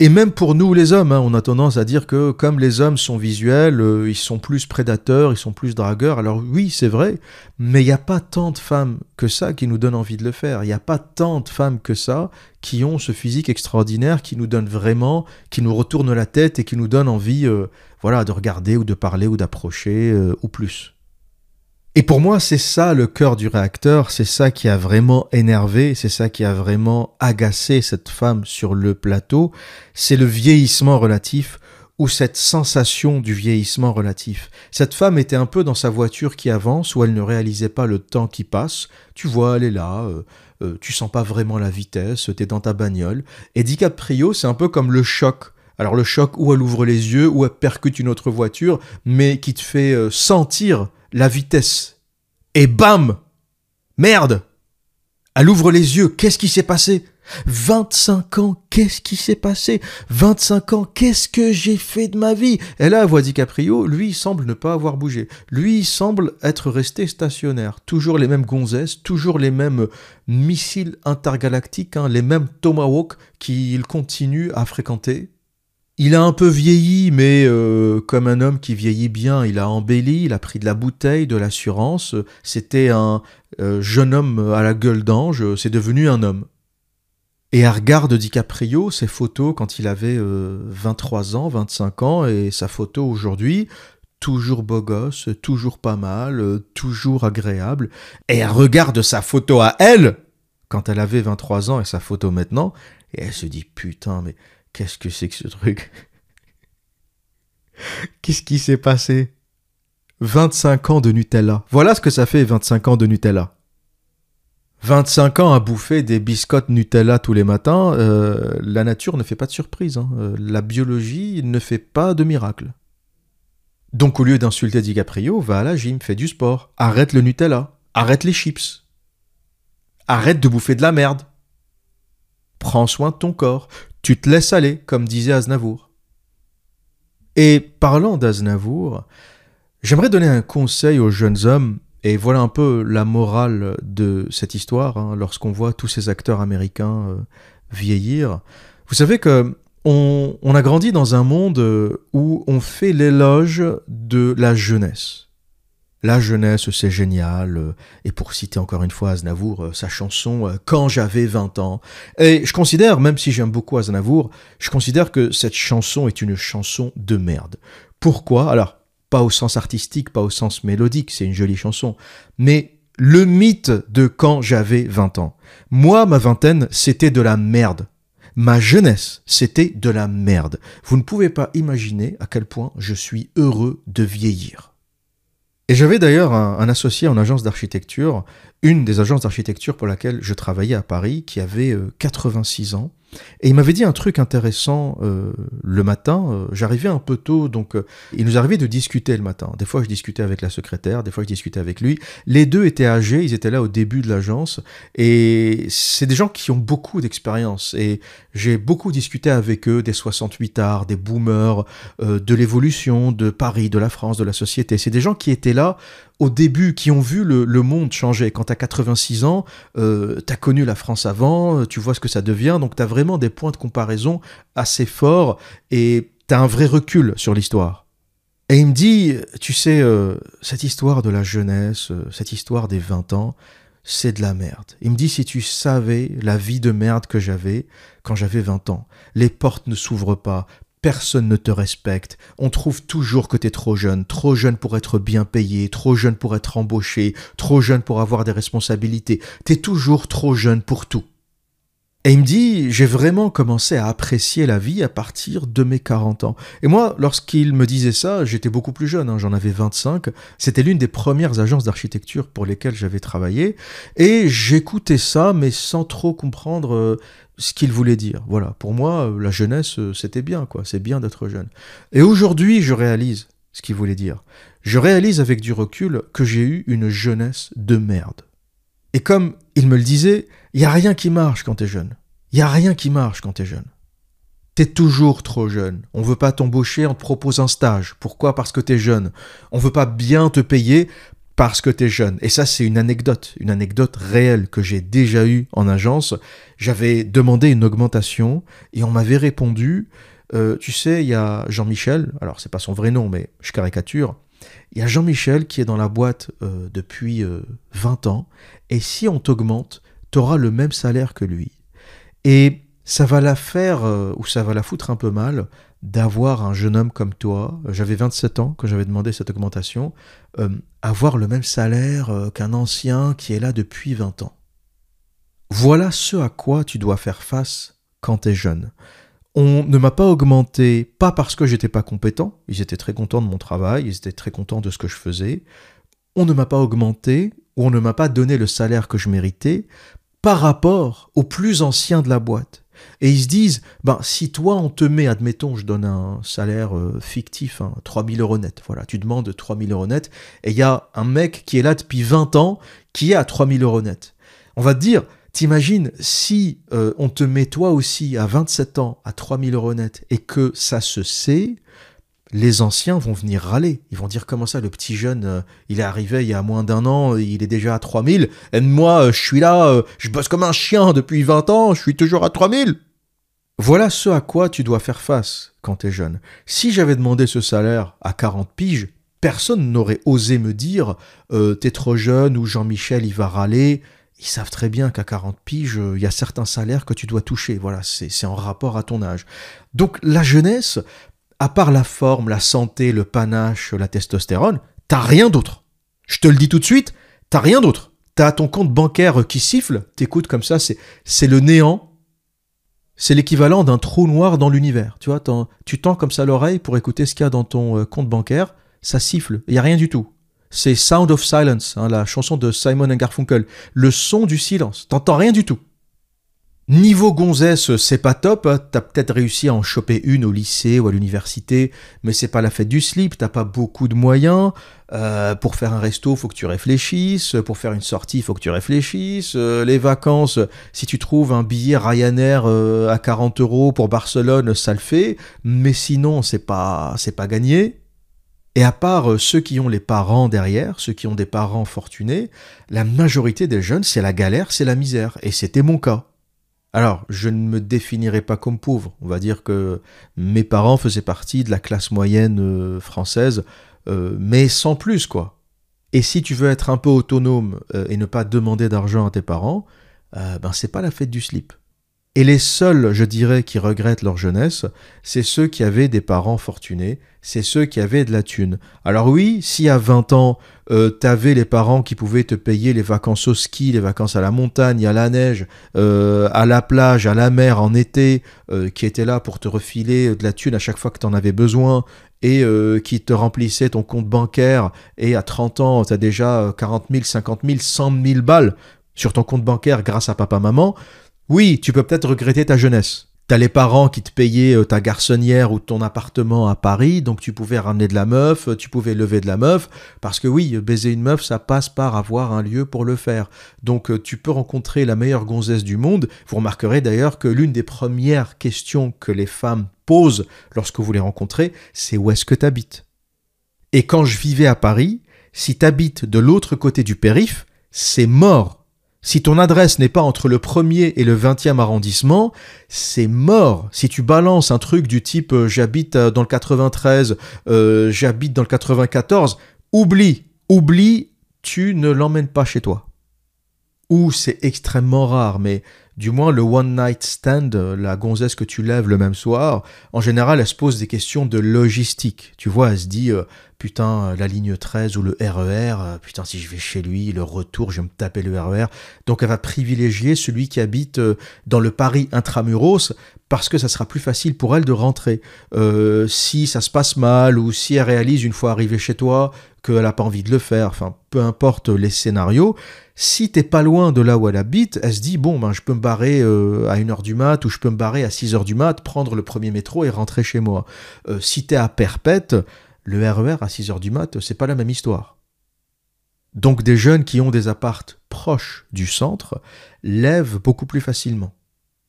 Et même pour nous les hommes, hein, on a tendance à dire que comme les hommes sont visuels, euh, ils sont plus prédateurs, ils sont plus dragueurs. Alors oui, c'est vrai, mais il n'y a pas tant de femmes que ça qui nous donnent envie de le faire. Il n'y a pas tant de femmes que ça qui ont ce physique extraordinaire qui nous donne vraiment, qui nous retourne la tête et qui nous donne envie, euh, voilà, de regarder ou de parler ou d'approcher euh, ou plus. Et pour moi, c'est ça le cœur du réacteur, c'est ça qui a vraiment énervé, c'est ça qui a vraiment agacé cette femme sur le plateau, c'est le vieillissement relatif ou cette sensation du vieillissement relatif. Cette femme était un peu dans sa voiture qui avance, où elle ne réalisait pas le temps qui passe. Tu vois, elle est là, euh, euh, tu sens pas vraiment la vitesse, t'es dans ta bagnole. Et DiCaprio, c'est un peu comme le choc. Alors le choc où elle ouvre les yeux, où elle percute une autre voiture, mais qui te fait euh, sentir la vitesse. Et bam! Merde! Elle ouvre les yeux, qu'est-ce qui s'est passé? 25 ans, qu'est-ce qui s'est passé? 25 ans, qu'est-ce que j'ai fait de ma vie? Et là, voit DiCaprio, lui, semble ne pas avoir bougé. Lui, semble être resté stationnaire. Toujours les mêmes gonzesses, toujours les mêmes missiles intergalactiques, hein, les mêmes Tomahawk qu'il continue à fréquenter. Il a un peu vieilli, mais euh, comme un homme qui vieillit bien, il a embelli, il a pris de la bouteille, de l'assurance. C'était un euh, jeune homme à la gueule d'ange, c'est devenu un homme. Et à regard de DiCaprio, ses photos quand il avait 23 euh, ans, 25 ans, et sa photo aujourd'hui, toujours beau gosse, toujours pas mal, toujours agréable. Et à regard de sa photo à elle, quand elle avait 23 ans et sa photo maintenant, et elle se dit putain, mais Qu'est-ce que c'est que ce truc? Qu'est-ce qui s'est passé? 25 ans de Nutella. Voilà ce que ça fait 25 ans de Nutella. 25 ans à bouffer des biscottes Nutella tous les matins, euh, la nature ne fait pas de surprise. Hein. Euh, la biologie ne fait pas de miracle. Donc au lieu d'insulter DiCaprio, va à la gym, fais du sport, arrête le Nutella, arrête les chips, arrête de bouffer de la merde. Prends soin de ton corps. Tu te laisses aller, comme disait Aznavour. Et parlant d'Aznavour, j'aimerais donner un conseil aux jeunes hommes, et voilà un peu la morale de cette histoire, hein, lorsqu'on voit tous ces acteurs américains euh, vieillir. Vous savez que on, a grandi dans un monde euh, où on fait l'éloge de la jeunesse. La jeunesse, c'est génial. Et pour citer encore une fois Aznavour, euh, sa chanson euh, Quand j'avais 20 ans. Et je considère, même si j'aime beaucoup Aznavour, je considère que cette chanson est une chanson de merde. Pourquoi? Alors, pas au sens artistique, pas au sens mélodique, c'est une jolie chanson, mais le mythe de quand j'avais 20 ans. Moi, ma vingtaine, c'était de la merde. Ma jeunesse, c'était de la merde. Vous ne pouvez pas imaginer à quel point je suis heureux de vieillir. Et j'avais d'ailleurs un, associé en agence d'architecture, une des agences d'architecture pour laquelle je travaillais à Paris, qui avait 86 euh, ans et il m'avait dit un truc intéressant euh, le matin. Euh, j'arrivais un peu tôt, donc euh, il nous arrivait de discuter le matin. Des fois, je discutais avec la secrétaire, des fois, je discutais avec lui. Les deux étaient âgés, ils étaient là au début de l'agence. Et c'est des gens qui ont beaucoup d'expérience. Et j'ai beaucoup discuté avec eux des 68 arts, des boomers, de l'évolution de Paris, de la France, de la société. C'est des gens qui étaient là au début, qui ont vu le, monde changer. Quand tu as 86 ans, euh, tu as connu la France avant, euh, tu vois ce que ça devient, donc tu as vraiment des points de comparaison assez forts et tu as un vrai recul sur l'histoire. Et il me dit, tu sais, euh, cette histoire de la jeunesse, euh, cette histoire des 20 ans, c'est de la merde. Il me dit, si tu savais la vie de merde que j'avais quand j'avais 20 ans, les portes ne s'ouvrent pas, personne ne te respecte. On trouve toujours que tu es trop jeune, trop jeune pour être bien payé, trop jeune pour être embauché, trop jeune pour avoir des responsabilités. Tu es toujours trop jeune pour tout. Et il me dit, j'ai vraiment commencé à apprécier la vie à partir de mes 40 ans. Et moi, lorsqu'il me disait ça, j'étais beaucoup plus jeune, hein, j'en avais 25. C'était l'une des premières agences d'architecture pour lesquelles j'avais travaillé. Et j'écoutais ça, mais sans trop comprendre euh, ce qu'il voulait dire. Voilà, pour moi, euh, la jeunesse, euh, c'était bien, quoi. C'est bien d'être jeune. Et aujourd'hui, je réalise ce qu'il voulait dire. Je réalise avec du recul que j'ai eu une jeunesse de merde. Et comme il me le disait, il n'y a rien qui marche quand t'es jeune. Il n'y a rien qui marche quand t'es jeune. T'es toujours trop jeune. On veut pas t'embaucher, on te propose un stage. Pourquoi? Parce que t'es jeune. On veut pas bien te payer parce que t'es jeune. Et ça, c'est une anecdote, une anecdote réelle que j'ai déjà eue en agence. J'avais demandé une augmentation et on m'avait répondu, euh, tu sais, il y a Jean-Michel, alors c'est pas son vrai nom, mais je caricature, il y a Jean-Michel qui est dans la boîte euh, depuis 20 euh, ans, et si on t'augmente, tu auras le même salaire que lui. Et ça va la faire, euh, ou ça va la foutre un peu mal, d'avoir un jeune homme comme toi, j'avais 27 ans quand j'avais demandé cette augmentation, avoir le même salaire qu'un ancien qui est là depuis 20 ans. Voilà ce à quoi tu dois faire face quand tu es jeune. On ne m'a pas augmenté, pas parce que j'étais pas compétent, ils étaient très contents de mon travail, ils étaient très contents de ce que je faisais. On ne m'a pas augmenté, ou on ne m'a pas donné le salaire que je méritais, par rapport aux plus anciens de la boîte. Et ils se disent, ben, si toi on te met, admettons, je donne un salaire euh, fictif, hein, 3000 euros net, voilà, tu demandes 3000 euros net, et il y a un mec qui est là depuis 20 ans, qui est à 3000 euros net. On va te dire, T'imagines si euh, on te met toi aussi à 27 ans à 3000 euros net et que ça se sait, les anciens vont venir râler. Ils vont dire comment ça, le petit jeune, euh, il est arrivé il y a moins d'un an, il est déjà à 3000. Et moi, euh, je suis là, je bosse comme un chien depuis 20 ans, je suis toujours à 3000. Voilà ce à quoi tu dois faire face quand tu es jeune. Si j'avais demandé ce salaire à 40 piges, personne n'aurait osé me dire t'es trop jeune ou Jean-Michel il va râler ils savent très bien qu'à 40 piges, il y a certains salaires que tu dois toucher. Voilà, c'est en rapport à ton âge. Donc la jeunesse, à part la forme, la santé, le panache, la testostérone, t'as rien d'autre. Je te le dis tout de suite, t'as rien d'autre. T'as ton compte bancaire qui siffle, t'écoutes comme ça, c'est le néant. C'est l'équivalent d'un trou noir dans l'univers. Tu vois, tu tends comme ça l'oreille pour écouter ce qu'il y a dans ton euh, compte bancaire, ça siffle, il n'y a rien du tout c'est Sound of Silence, hein, la chanson de Simon Garfunkel. Le son du silence. T'entends rien du tout. Niveau gonzesse, c'est pas top. Hein. T'as peut-être réussi à en choper une au lycée ou à l'université, mais c'est pas la fête du slip. T'as pas beaucoup de moyens. Euh, pour faire un resto, faut que tu réfléchisses. Pour faire une sortie, faut que tu réfléchisses. Euh, les vacances, si tu trouves un billet Ryanair euh, à 40 euros pour Barcelone, ça le fait. Mais sinon, c'est pas, c'est pas gagné. Et à part euh, ceux qui ont les parents derrière, ceux qui ont des parents fortunés, la majorité des jeunes, c'est la galère, c'est la misère. Et c'était mon cas. Alors, je ne me définirais pas comme pauvre. On va dire que mes parents faisaient partie de la classe moyenne euh, française, euh, mais sans plus, quoi. Et si tu veux être un peu autonome et ne pas demander d'argent à tes parents, ben c'est pas la fête du slip. Et les seuls, je dirais, qui regrettent leur jeunesse, c'est ceux qui avaient des parents fortunés, c'est ceux qui avaient de la thune. Alors oui, si à 20 ans, euh, t'avais les parents qui pouvaient te payer les vacances au ski, les vacances à la montagne, à la neige, euh, à la plage, à la mer en été, euh, qui étaient là pour te refiler de la thune à chaque fois que t'en avais besoin, et euh, qui te remplissaient ton compte bancaire, et à 30 ans, t'as déjà 40 000, 50 000, 100 000 balles sur ton compte bancaire grâce à papa-maman, oui, tu peux peut-être regretter ta jeunesse. T'as les parents qui te payaient euh, ta garçonnière ou ton appartement à Paris, donc tu pouvais ramener de la meuf, tu pouvais lever de la meuf, parce que oui, baiser une meuf, ça passe par avoir un lieu pour le faire. Donc euh, tu peux rencontrer la meilleure gonzesse du monde. Vous remarquerez d'ailleurs que l'une des premières questions que les femmes posent lorsque vous les rencontrez, c'est où est-ce que t'habites? Et quand je vivais à Paris, si t'habites de l'autre côté du périph', c'est mort si ton adresse n'est pas entre le premier et le vingtième arrondissement, c'est mort. Si tu balances un truc du type euh, j'habite euh, dans le 93, euh, j'habite dans le 94, oublie, oublie, tu ne l'emmènes pas chez toi. Ou c'est extrêmement rare, mais du moins le one night stand, la gonzesse que tu lèves le même soir, en général, elle se pose des questions de logistique. Tu vois, elle se dit, euh, putain, la ligne 13 ou le RER, euh, putain, si je vais chez lui, le retour, je vais me taper le RER. Donc elle va privilégier celui qui habite euh, dans le Paris intramuros parce que ça sera plus facile pour elle de rentrer. si ça se passe mal ou si elle réalise une fois arrivée chez toi qu'elle n'a pas envie de le faire, enfin, peu importe les scénarios, si t'es pas loin de là où elle habite, elle se dit bon ben je peux me barrer euh, à 1h du mat ou je peux me barrer à 6h du mat, prendre le premier métro et rentrer chez moi. Euh, si t'es à Perpète, le RER à 6h du mat, c'est pas la même histoire. Donc des jeunes qui ont des appartes proches du centre lèvent beaucoup plus facilement.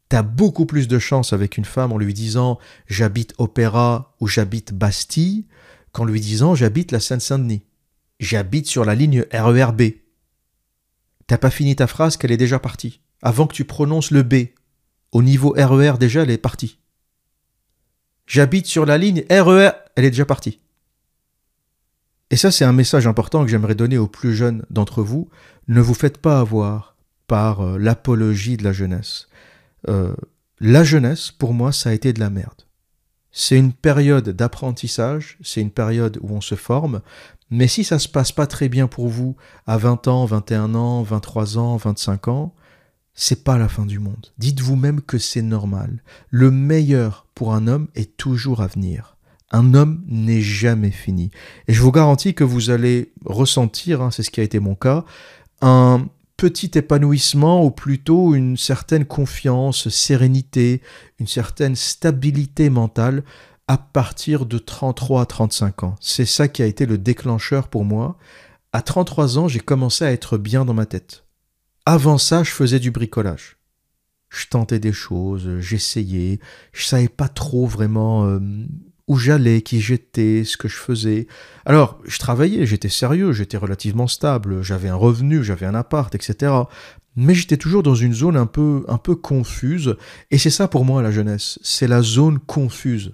T'as beaucoup plus de chance avec une femme en lui disant j'habite Opéra ou j'habite Bastille qu'en lui disant j'habite la Seine-Saint-Denis. J'habite sur la ligne RERB T'as pas fini ta phrase qu'elle est déjà partie. Avant que tu prononces le B. Au niveau RER, e déjà, elle est partie. J'habite sur la ligne RER, elle est déjà partie. Et ça, c'est un message important que j'aimerais donner aux plus jeunes d'entre vous. Ne vous faites pas avoir par euh, l'apologie de la jeunesse. Euh, la jeunesse, pour moi, ça a été de la merde. C'est une période d'apprentissage, c'est une période où on se forme, mais si ça se passe pas très bien pour vous à 20 ans, 21 ans, 23 ans, 25 ans, c'est pas la fin du monde. Dites-vous même que c'est normal. Le meilleur pour un homme est toujours à venir. Un homme n'est jamais fini. Et je vous garantis que vous allez ressentir, hein, c'est ce qui a été mon cas, un petit épanouissement ou plutôt une certaine confiance, sérénité, une certaine stabilité mentale à partir de 33 à 35 ans. C'est ça qui a été le déclencheur pour moi. À 33 ans, j'ai commencé à être bien dans ma tête. Avant ça, je faisais du bricolage. Je tentais des choses, j'essayais, je savais pas trop vraiment euh, où j'allais, qui j'étais, ce que je faisais. Alors, je travaillais, j'étais sérieux, j'étais relativement stable, j'avais un revenu, j'avais un appart, etc. Mais j'étais toujours dans une zone un peu, un peu confuse. Et c'est ça pour moi la jeunesse, c'est la zone confuse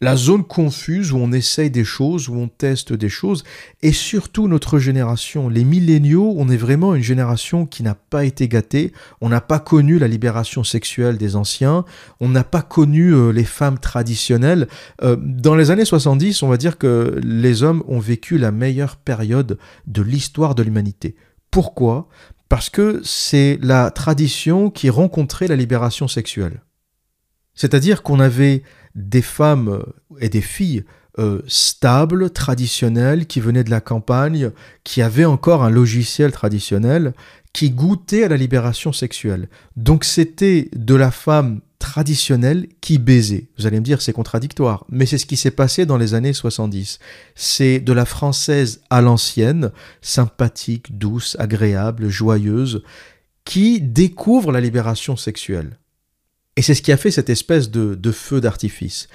la zone confuse où on essaye des choses, où on teste des choses, et surtout notre génération, les milléniaux, on est vraiment une génération qui n'a pas été gâtée, on n'a pas connu la libération sexuelle des anciens, on n'a pas connu euh, les femmes traditionnelles. Euh, dans les années 70, on va dire que les hommes ont vécu la meilleure période de l'histoire de l'humanité. Pourquoi? Parce que c'est la tradition qui rencontrait la libération sexuelle. C'est-à-dire qu'on avait des femmes euh, et des filles euh, stables, traditionnelles, qui venaient de la campagne, qui avaient encore un logiciel traditionnel, qui goûtaient à la libération sexuelle. Donc c'était de la femme traditionnelle qui baisait. Vous allez me dire c'est contradictoire, mais c'est ce qui s'est passé dans les années 70. C'est de la française à l'ancienne, sympathique, douce, agréable, joyeuse, qui découvre la libération sexuelle. Et c'est ce qui a fait cette espèce de, feu d'artifice.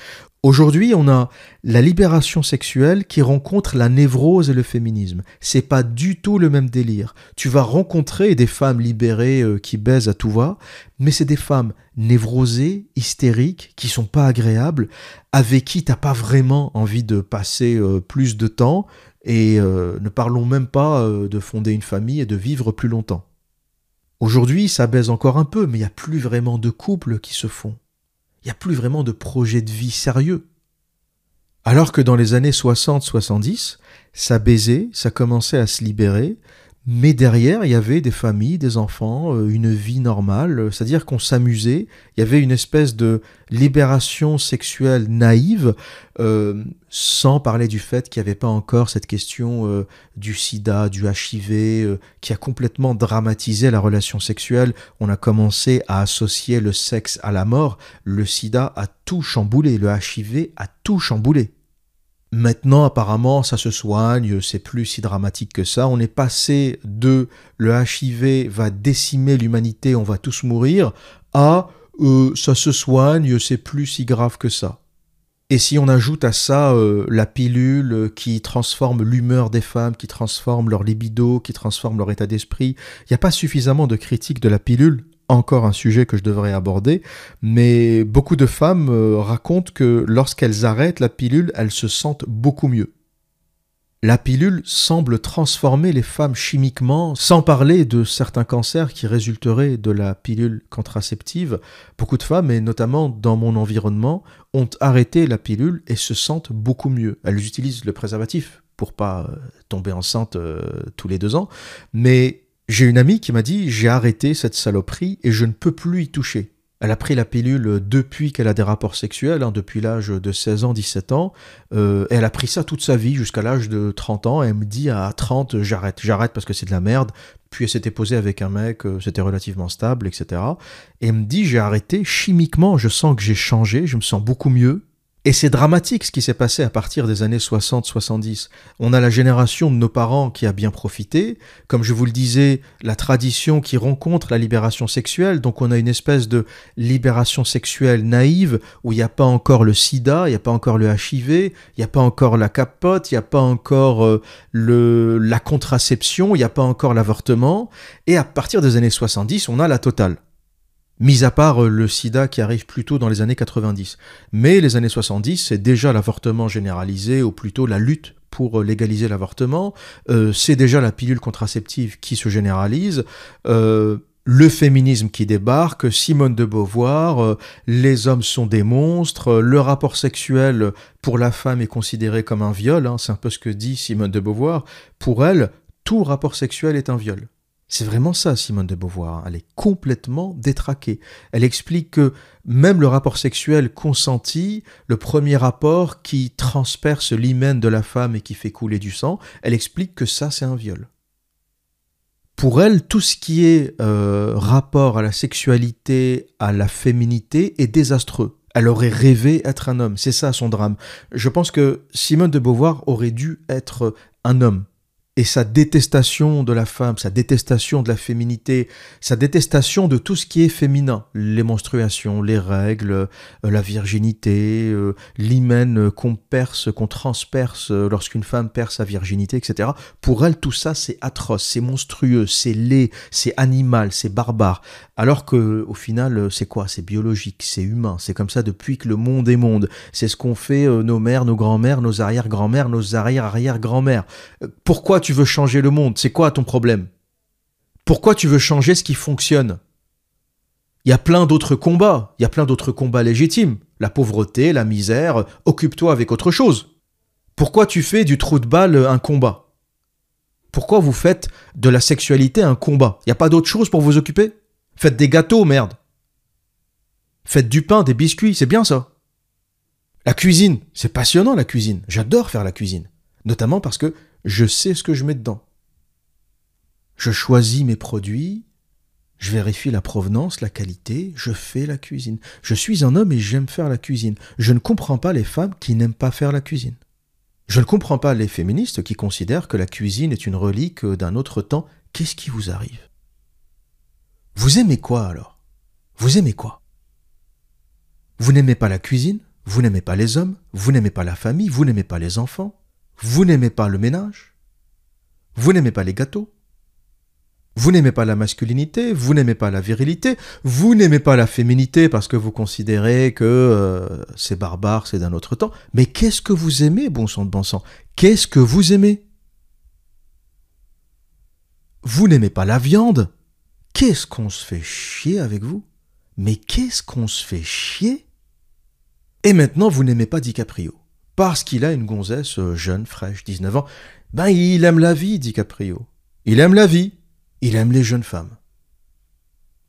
Aujourd'hui, on a la libération sexuelle qui rencontre la névrose et le féminisme. C'est pas du tout le même délire. Tu vas rencontrer des femmes libérées euh, qui baisent à tout va, mais c'est des femmes névrosées, hystériques, qui sont pas agréables, avec qui t'as pas vraiment envie de passer euh, plus de temps, et euh, ne parlons même pas de fonder une famille et de vivre plus longtemps. Aujourd'hui, ça baise encore un peu, mais il n'y a plus vraiment de couples qui se font. Il n'y a plus vraiment de projets de vie sérieux. Alors que dans les années 60-70, ça baisait, ça commençait à se libérer, mais derrière, il y avait des familles, des enfants, euh, une vie normale, c'est-à-dire qu'on s'amusait, il y avait une espèce de libération sexuelle naïve, euh, sans parler du fait qu'il n'y avait pas encore cette question euh, du sida, du HIV, qui a complètement dramatisé la relation sexuelle. On a commencé à associer le sexe à la mort, le sida a tout chamboulé, le HIV a tout chamboulé. Maintenant, apparemment, ça se soigne, c'est plus si dramatique que ça. On est passé de le HIV va décimer l'humanité, on va tous mourir, à euh, ça se soigne, c'est plus si grave que ça. Et si on ajoute à ça euh, la pilule qui transforme l'humeur des femmes, qui transforme leur libido, qui transforme leur état d'esprit, il n'y a pas suffisamment de critiques de la pilule encore un sujet que je devrais aborder, mais beaucoup de femmes euh, racontent que lorsqu'elles arrêtent la pilule, elles se sentent beaucoup mieux. La pilule semble transformer les femmes chimiquement, sans parler de certains cancers qui résulteraient de la pilule contraceptive. Beaucoup de femmes, et notamment dans mon environnement, ont arrêté la pilule et se sentent beaucoup mieux. Elles utilisent le préservatif pour pas euh, tomber enceinte euh, tous les deux ans, mais j'ai une amie qui m'a dit j'ai arrêté cette saloperie et je ne peux plus y toucher. Elle a pris la pilule depuis qu'elle a des rapports sexuels, hein, depuis l'âge de 16 ans, 17 ans. Euh, et elle a pris ça toute sa vie jusqu'à l'âge de 30 ans. Et elle me dit à 30, j'arrête, j'arrête parce que c'est de la merde. Puis elle s'était posée avec un mec, euh, c'était relativement stable, etc. Et elle me dit j'ai arrêté chimiquement, je sens que j'ai changé, je me sens beaucoup mieux. Et c'est dramatique ce qui s'est passé à partir des années 60-70. On a la génération de nos parents qui a bien profité. Comme je vous le disais, la tradition qui rencontre la libération sexuelle. Donc on a une espèce de libération sexuelle naïve où il n'y a pas encore le sida, il n'y a pas encore le HIV, il n'y a pas encore la capote, il n'y a pas encore euh, le, la contraception, il n'y a pas encore l'avortement. Et à partir des années 70, on a la totale. Mis à part euh, le sida qui arrive plutôt dans les années 90. Mais les années 70, c'est déjà l'avortement généralisé, ou plutôt la lutte pour euh, légaliser l'avortement. Euh, c'est déjà la pilule contraceptive qui se généralise. le féminisme qui débarque, Simone de Beauvoir, les hommes sont des monstres, le rapport sexuel pour la femme est considéré comme un viol, hein, c'est un peu ce que dit Simone de Beauvoir. Pour elle, tout rapport sexuel est un viol. C'est vraiment ça, Simone de Beauvoir. Elle est complètement détraquée. Elle explique que même le rapport sexuel consenti, le premier rapport qui transperce l'hymen de la femme et qui fait couler du sang, elle explique que ça, c'est un viol. Pour elle, tout ce qui est euh, rapport à la sexualité, à la féminité est désastreux. Elle aurait rêvé être un homme. C'est ça son drame. Je pense que Simone de Beauvoir aurait dû être un homme et sa détestation de la femme, sa détestation de la féminité, sa détestation de tout ce qui est féminin, les menstruations, les règles, euh, la virginité, euh, l'hymen qu'on perce, qu'on transperce euh, lorsqu'une femme perd sa virginité, etc. Pour elle, tout ça, c'est atroce, c'est monstrueux, c'est laid, c'est animal, c'est barbare. Alors que, au final, c'est quoi? C'est biologique, c'est humain, c'est comme ça depuis que le monde est monde. C'est ce qu'ont fait nos mères, nos grands-mères, nos arrière-grands-mères, nos arrière-arrière-grands-mères. Pourquoi tu veux changer le monde? C'est quoi ton problème? Pourquoi tu veux changer ce qui fonctionne? Il y a plein d'autres combats, il y a plein d'autres combats légitimes. La pauvreté, la misère, occupe-toi avec autre chose. Pourquoi tu fais du trou de balle un combat? Pourquoi vous faites de la sexualité un combat? Il n'y a pas d'autre chose pour vous occuper? Faites des gâteaux, merde. Faites du pain, des biscuits, c'est bien ça. La cuisine, c'est passionnant la cuisine. J'adore faire la cuisine. Notamment parce que je sais ce que je mets dedans. Je choisis mes produits, je vérifie la provenance, la qualité, je fais la cuisine. Je suis un homme et j'aime faire la cuisine. Je ne comprends pas les femmes qui n'aiment pas faire la cuisine. Je ne comprends pas les féministes qui considèrent que la cuisine est une relique d'un autre temps. Qu'est-ce qui vous arrive? Vous aimez quoi alors Vous aimez quoi Vous n'aimez pas la cuisine Vous n'aimez pas les hommes Vous n'aimez pas la famille Vous n'aimez pas les enfants vous n'aimez pas le ménage Vous n'aimez pas les gâteaux vous n'aimez pas la masculinité, vous n'aimez pas la virilité, vous n'aimez pas la féminité parce que vous considérez que euh, c'est barbare, c'est d'un autre temps. Mais qu'est-ce que vous aimez, bon sang de bon sang Qu'est-ce que vous aimez Vous n'aimez pas la viande qu'est-ce qu'on se fait chier avec vous? Mais qu'est-ce qu'on se fait chier? Et maintenant, vous n'aimez pas DiCaprio. Parce qu'il a une gonzesse euh, jeune, fraîche, 19 ans. Ben, il aime la vie, DiCaprio. Il aime la vie. Il aime les jeunes femmes.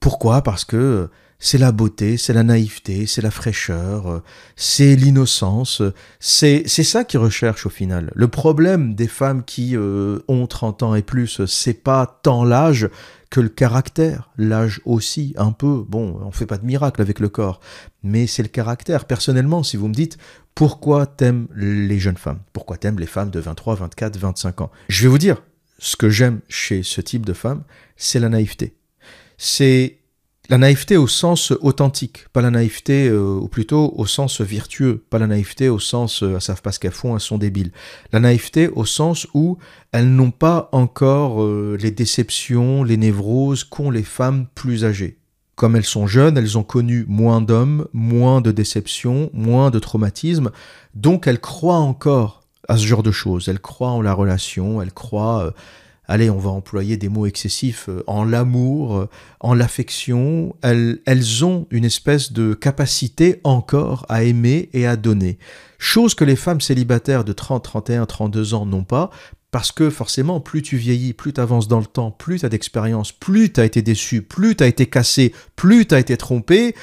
Pourquoi? Parce que c'est la beauté, c'est la naïveté, c'est la fraîcheur, euh, c'est l'innocence, c'est c'est ça qu'ils recherchent au final. Le problème des femmes qui euh, ont 30 ans et plus, c'est pas tant l'âge que le caractère, l'âge aussi un peu. Bon, on fait pas de miracle avec le corps, mais c'est le caractère. Personnellement, si vous me dites pourquoi t'aimes les jeunes femmes, pourquoi t'aimes les femmes de 23, 24, 25 ans, je vais vous dire ce que j'aime chez ce type de femmes, c'est la naïveté. C'est la naïveté au sens authentique, pas la naïveté, euh, ou plutôt au sens vertueux, pas la naïveté au sens euh, elles savent pas ce qu'elles font, elles sont débiles. La naïveté au sens où elles n'ont pas encore euh, les déceptions, les névroses qu'ont les femmes plus âgées. Comme elles sont jeunes, elles ont connu moins d'hommes, moins de déceptions, moins de traumatismes, donc elles croient encore à ce genre de choses. Elles croient en la relation, elles croient euh, allez, on va employer des mots excessifs, euh, en l'amour, euh, en l'affection, elles, elles ont une espèce de capacité encore à aimer et à donner. Chose que les femmes célibataires de 30, 31, 32 ans n'ont pas, parce que forcément, plus tu vieillis, plus tu avances dans le temps, plus tu as d'expérience, plus tu as été déçu, plus tu as été cassé, plus tu as été trompé,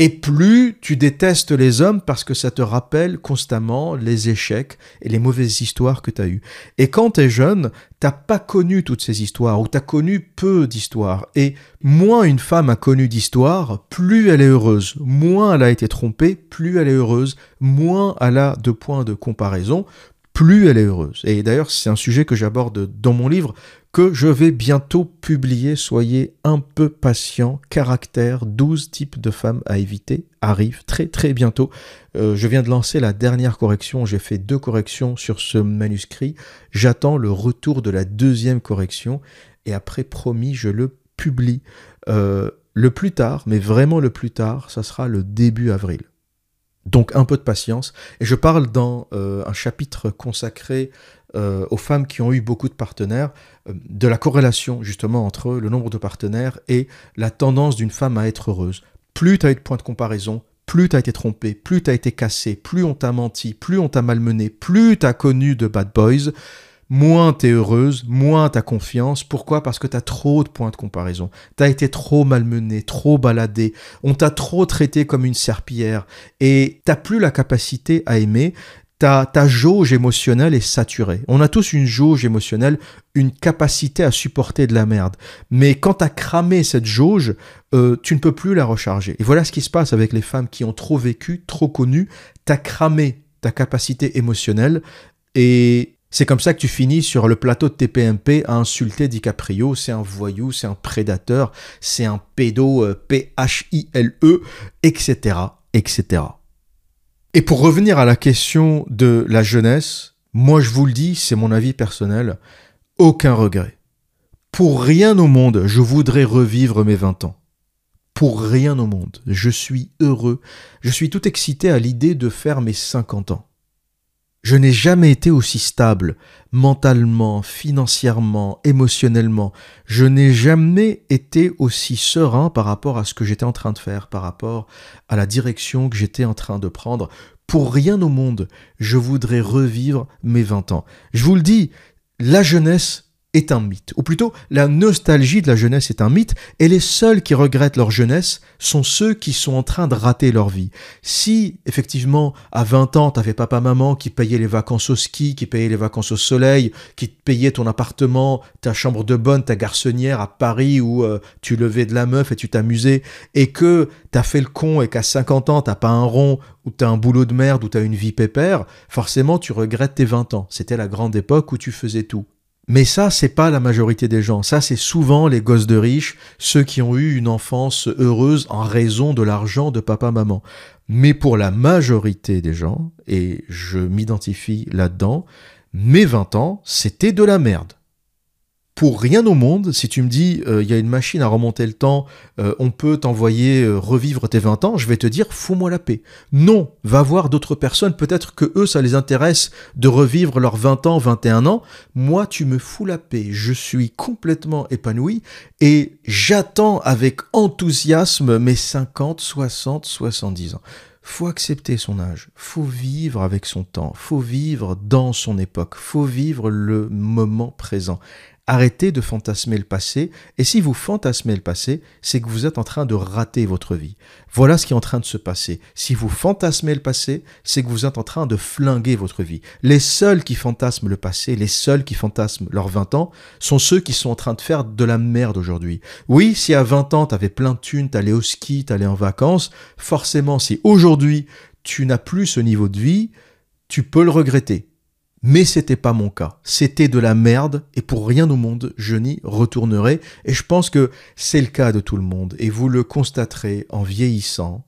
et plus tu détestes les hommes parce que ça te rappelle constamment les échecs et les mauvaises histoires que tu as eues. Et quand tu es jeune, t'as pas connu toutes ces histoires, ou tu as connu peu d'histoires. Et moins une femme a connu d'histoires, plus elle est heureuse. Moins elle a été trompée, plus elle est heureuse. Moins elle a de points de comparaison, plus elle est heureuse. Et d'ailleurs, c'est un sujet que j'aborde dans mon livre, que je vais bientôt publier. Soyez un peu patient. Caractère, 12 types de femmes à éviter, arrive très très bientôt. Euh, je viens de lancer la dernière correction. J'ai fait deux corrections sur ce manuscrit. J'attends le retour de la deuxième correction. Et après, promis, je le publie. Euh, le plus tard, mais vraiment le plus tard, ça sera le début avril. Donc un peu de patience. Et je parle dans euh, un chapitre consacré euh, aux femmes qui ont eu beaucoup de partenaires, euh, de la corrélation justement entre le nombre de partenaires et la tendance d'une femme à être heureuse. Plus tu as eu de points de comparaison, plus tu as été trompé, plus tu as été cassé, plus on t'a menti, plus on t'a malmené, plus tu as connu de bad boys, moins t'es heureuse, moins t'as confiance. Pourquoi? Parce que t'as trop de points de comparaison. T'as été trop malmené, trop baladé, on t'a trop traité comme une serpillière et t'as plus la capacité à aimer. Ta, ta jauge émotionnelle est saturée. On a tous une jauge émotionnelle, une capacité à supporter de la merde. Mais quand t'as cramé cette jauge, euh, tu ne peux plus la recharger. Et voilà ce qui se passe avec les femmes qui ont trop vécu, trop connu. T'as cramé ta capacité émotionnelle et c'est comme ça que tu finis sur le plateau de TPMP à insulter DiCaprio, c'est un voyou, c'est un prédateur, c'est un pédo, euh, P-H-I-L-E, etc., etc. Et pour revenir à la question de la jeunesse, moi je vous le dis, c'est mon avis personnel, aucun regret. Pour rien au monde, je voudrais revivre mes 20 ans. Pour rien au monde, je suis heureux, je suis tout excité à l'idée de faire mes 50 ans. Je n'ai jamais été aussi stable, mentalement, financièrement, émotionnellement. Je n'ai jamais été aussi serein par rapport à ce que j'étais en train de faire, par rapport à la direction que j'étais en train de prendre. Pour rien au monde, je voudrais revivre mes 20 ans. Je vous le dis, la jeunesse est un mythe. Ou plutôt, la nostalgie de la jeunesse est un mythe, et les seuls qui regrettent leur jeunesse sont ceux qui sont en train de rater leur vie. Si, effectivement, à 20 ans, t'avais papa-maman qui payait les vacances au ski, qui payait les vacances au soleil, qui payait ton appartement, ta chambre de bonne, ta garçonnière à Paris où euh, tu levais de la meuf et tu t'amusais, et que t'as fait le con et qu'à 50 ans, t'as pas un rond, ou t'as un boulot de merde, ou t'as une vie pépère, forcément tu regrettes tes 20 ans. C'était la grande époque où tu faisais tout. Mais ça, c'est pas la majorité des gens. Ça, c'est souvent les gosses de riches, ceux qui ont eu une enfance heureuse en raison de l'argent de papa-maman. Mais pour la majorité des gens, et je m'identifie là-dedans, mes 20 ans, c'était de la merde. Pour rien au monde, si tu me dis, euh, il y a une machine à remonter le temps, euh, on peut t'envoyer euh, revivre tes 20 ans, je vais te dire, fous-moi la paix. Non, va voir d'autres personnes, peut-être que eux, ça les intéresse de revivre leurs 20 ans, 21 ans. Moi, tu me fous la paix. Je suis complètement épanoui et j'attends avec enthousiasme mes 50, 60, 70 ans faut accepter son âge, faut vivre avec son temps, faut vivre dans son époque, faut vivre le moment présent. Arrêtez de fantasmer le passé, et si vous fantasmez le passé, c'est que vous êtes en train de rater votre vie. Voilà ce qui est en train de se passer. Si vous fantasmez le passé, c'est que vous êtes en train de flinguer votre vie. Les seuls qui fantasment le passé, les seuls qui fantasment leurs 20 ans, sont ceux qui sont en train de faire de la merde aujourd'hui. Oui, si à 20 ans, t'avais plein de thunes, t'allais au ski, t'allais en vacances, forcément, si aujourd'hui, tu n'as plus ce niveau de vie, tu peux le regretter. Mais c'était pas mon cas. C'était de la merde et pour rien au monde, je n'y retournerai. Et je pense que c'est le cas de tout le monde. Et vous le constaterez en vieillissant.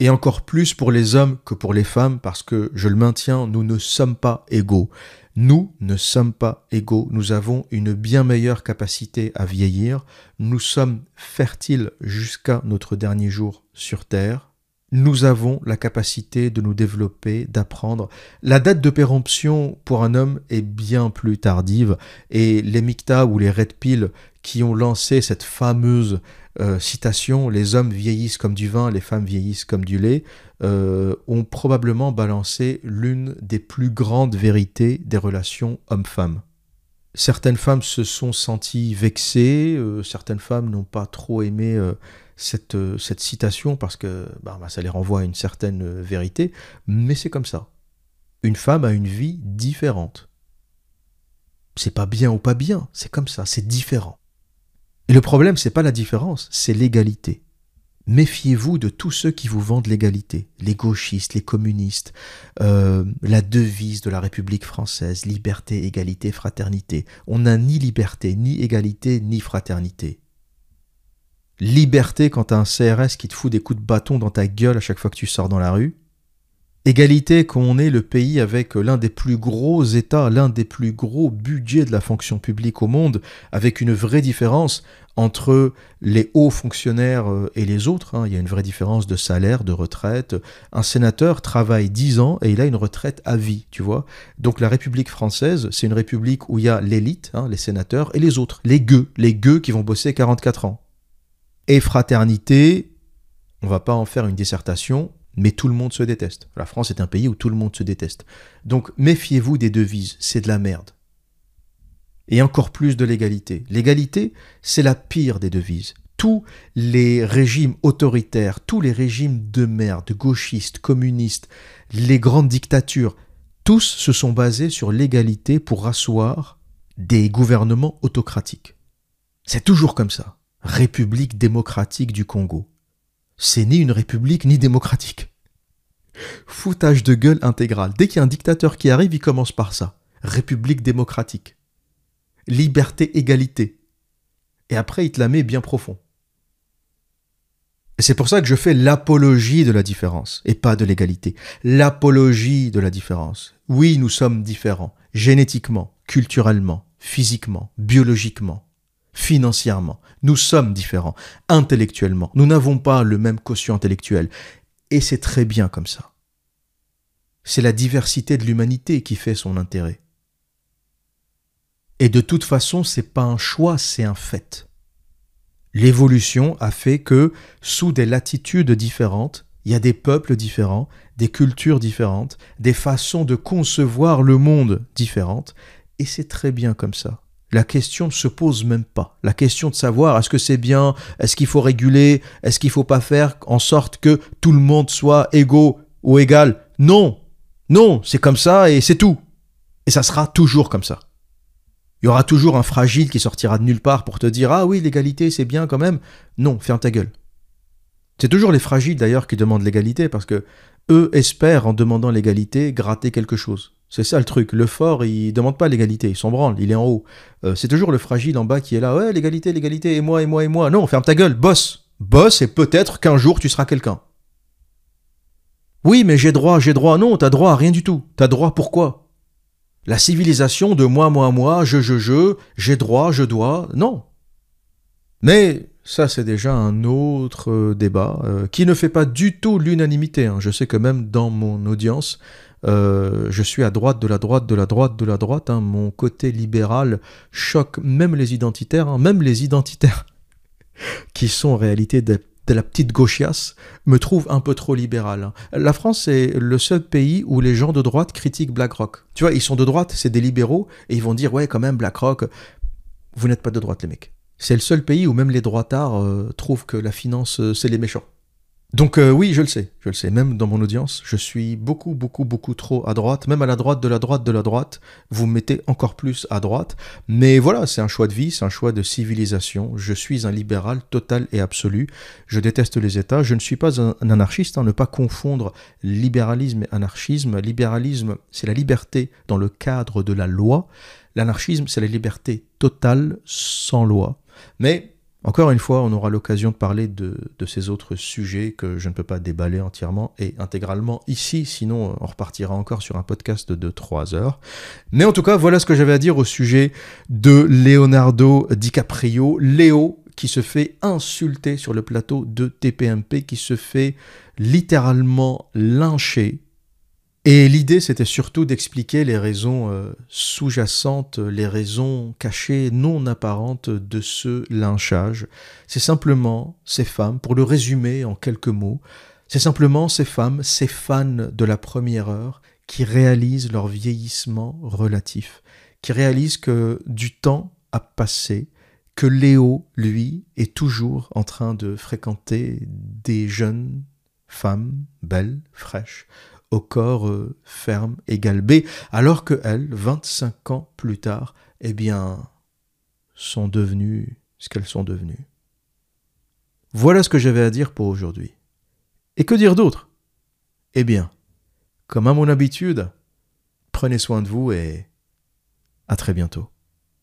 Et encore plus pour les hommes que pour les femmes parce que, je le maintiens, nous ne sommes pas égaux. Nous ne sommes pas égaux. Nous avons une bien meilleure capacité à vieillir. Nous sommes fertiles jusqu'à notre dernier jour sur Terre nous avons la capacité de nous développer, d'apprendre. La date de péremption pour un homme est bien plus tardive et les Micta ou les Red Pill qui ont lancé cette fameuse euh, citation Les hommes vieillissent comme du vin, les femmes vieillissent comme du lait euh, ont probablement balancé l'une des plus grandes vérités des relations hommes-femmes. Certaines femmes se sont senties vexées, euh, certaines femmes n'ont pas trop aimé cette, euh, cette citation parce que bah, bah, ça les renvoie à une certaine euh, vérité, mais c'est comme ça. Une femme a une vie différente. C'est pas bien ou pas bien, c'est comme ça, c'est différent. Et le problème, c'est pas la différence, c'est l'égalité. Méfiez-vous de tous ceux qui vous vendent l'égalité, les gauchistes, les communistes, euh, la devise de la République française, liberté, égalité, fraternité. On n'a ni liberté, ni égalité, ni fraternité liberté quand t'as un CRS qui te fout des coups de bâton dans ta gueule à chaque fois que tu sors dans la rue, égalité quand on est le pays avec l'un des plus gros États, l'un des plus gros budgets de la fonction publique au monde, avec une vraie différence entre les hauts fonctionnaires euh, et les autres. Hein. Il y a une vraie différence de salaire, de retraite. Un sénateur travaille 10 ans et il a une retraite à vie, tu vois. Donc la République française, c'est une république où il y a l'élite, hein, les sénateurs, et les autres, les gueux, les gueux qui vont bosser 44 ans et fraternité, on va pas en faire une dissertation, mais tout le monde se déteste. La France est un pays où tout le monde se déteste. Donc méfiez-vous des devises, c'est de la merde. Et encore plus de l'égalité. L'égalité, c'est la pire des devises. Tous les régimes autoritaires, tous les régimes de merde, gauchistes, communistes, les grandes dictatures, tous se sont basés sur l'égalité pour asseoir des gouvernements autocratiques. C'est toujours comme ça. République démocratique du Congo. C'est ni une république ni démocratique. Foutage de gueule intégral. Dès qu'il y a un dictateur qui arrive, il commence par ça. République démocratique. Liberté, égalité. Et après, il te la met bien profond. C'est pour ça que je fais l'apologie de la différence et pas de l'égalité. L'apologie de la différence. Oui, nous sommes différents. Génétiquement, culturellement, physiquement, biologiquement, financièrement. Nous sommes différents, intellectuellement. Nous n'avons pas le même quotient intellectuel. Et c'est très bien comme ça. C'est la diversité de l'humanité qui fait son intérêt. Et de toute façon, c'est pas un choix, c'est un fait. L'évolution a fait que, sous des latitudes différentes, il y a des peuples différents, des cultures différentes, des façons de concevoir le monde différentes, et c'est très bien comme ça la question ne se pose même pas. La question de savoir est-ce que c'est bien, est-ce qu'il faut réguler, est-ce qu'il faut pas faire en sorte que tout le monde soit égaux ou égal? Non, non, c'est comme ça et c'est tout. Et ça sera toujours comme ça. Il y aura toujours un fragile qui sortira de nulle part pour te dire ah oui l'égalité c'est bien quand même. Non, ferme ta gueule. C'est toujours les fragiles d'ailleurs qui demandent l'égalité parce que eux espèrent en demandant l'égalité gratter quelque chose. C'est ça le truc. Le fort, il demande pas l'égalité, il s'en branle, il est en haut. Euh, c'est toujours le fragile en bas qui est là. Ouais, l'égalité, l'égalité, et moi, et moi, et moi. Non, ferme ta gueule, bosse. Bosse, et peut-être qu'un jour tu seras quelqu'un. Oui, mais j'ai droit, j'ai droit. Non, t'as droit à rien du tout. T'as droit pourquoi La civilisation de moi, moi, moi, je, je, je, j'ai droit, je dois, non. Mais ça, c'est déjà un autre euh, débat euh, qui ne fait pas du tout l'unanimité. hein. Je sais que même dans mon audience, euh, je suis à droite de la droite de la droite de la droite. hein. Mon côté libéral choque même les identitaires, hein. même les identitaires [LAUGHS] qui sont en réalité de, la petite gauchiasse, me trouvent un peu trop libéral. hein. La France est le seul pays où les gens de droite critiquent BlackRock. Tu vois, ils sont de droite, c'est des libéraux, et ils vont dire ouais quand même BlackRock, vous n'êtes pas de droite les mecs. C'est le seul pays où même les droitards euh, trouvent que la finance, euh, c'est les méchants. Donc euh, oui, je le sais, je le sais, même dans mon audience, je suis beaucoup, beaucoup, beaucoup trop à droite, même à la droite de la droite de la droite, vous me mettez encore plus à droite, mais voilà, c'est un choix de vie, c'est un choix de civilisation, je suis un libéral total et absolu, je déteste les États, je ne suis pas un, anarchiste, hein, ne pas confondre libéralisme et anarchisme, libéralisme c'est la liberté dans le cadre de la loi, l'anarchisme c'est la liberté totale sans loi, mais encore une fois, on aura l'occasion de parler de, ces autres sujets que je ne peux pas déballer entièrement et intégralement ici, sinon on repartira encore sur un podcast de 3 heures. Mais en tout cas, voilà ce que j'avais à dire au sujet de Leonardo DiCaprio, Léo qui se fait insulter sur le plateau de TPMP, qui se fait littéralement lyncher et l'idée, c'était surtout d'expliquer les raisons euh, sous-jacentes, les raisons cachées, non apparentes de ce lynchage. C'est simplement ces femmes, pour le résumer en quelques mots, c'est simplement ces femmes, ces fans de la première heure, qui réalisent leur vieillissement relatif, qui réalisent que du temps a passé, que Léo, lui, est toujours en train de fréquenter des jeunes femmes belles, fraîches, au corps euh, ferme et galbé, alors que elles, 25 ans plus tard, eh bien, sont devenues ce qu'elles sont devenues. Voilà ce que j'avais à dire pour aujourd'hui. Et que dire d'autre? Eh bien, comme à mon habitude, prenez soin de vous et à très bientôt.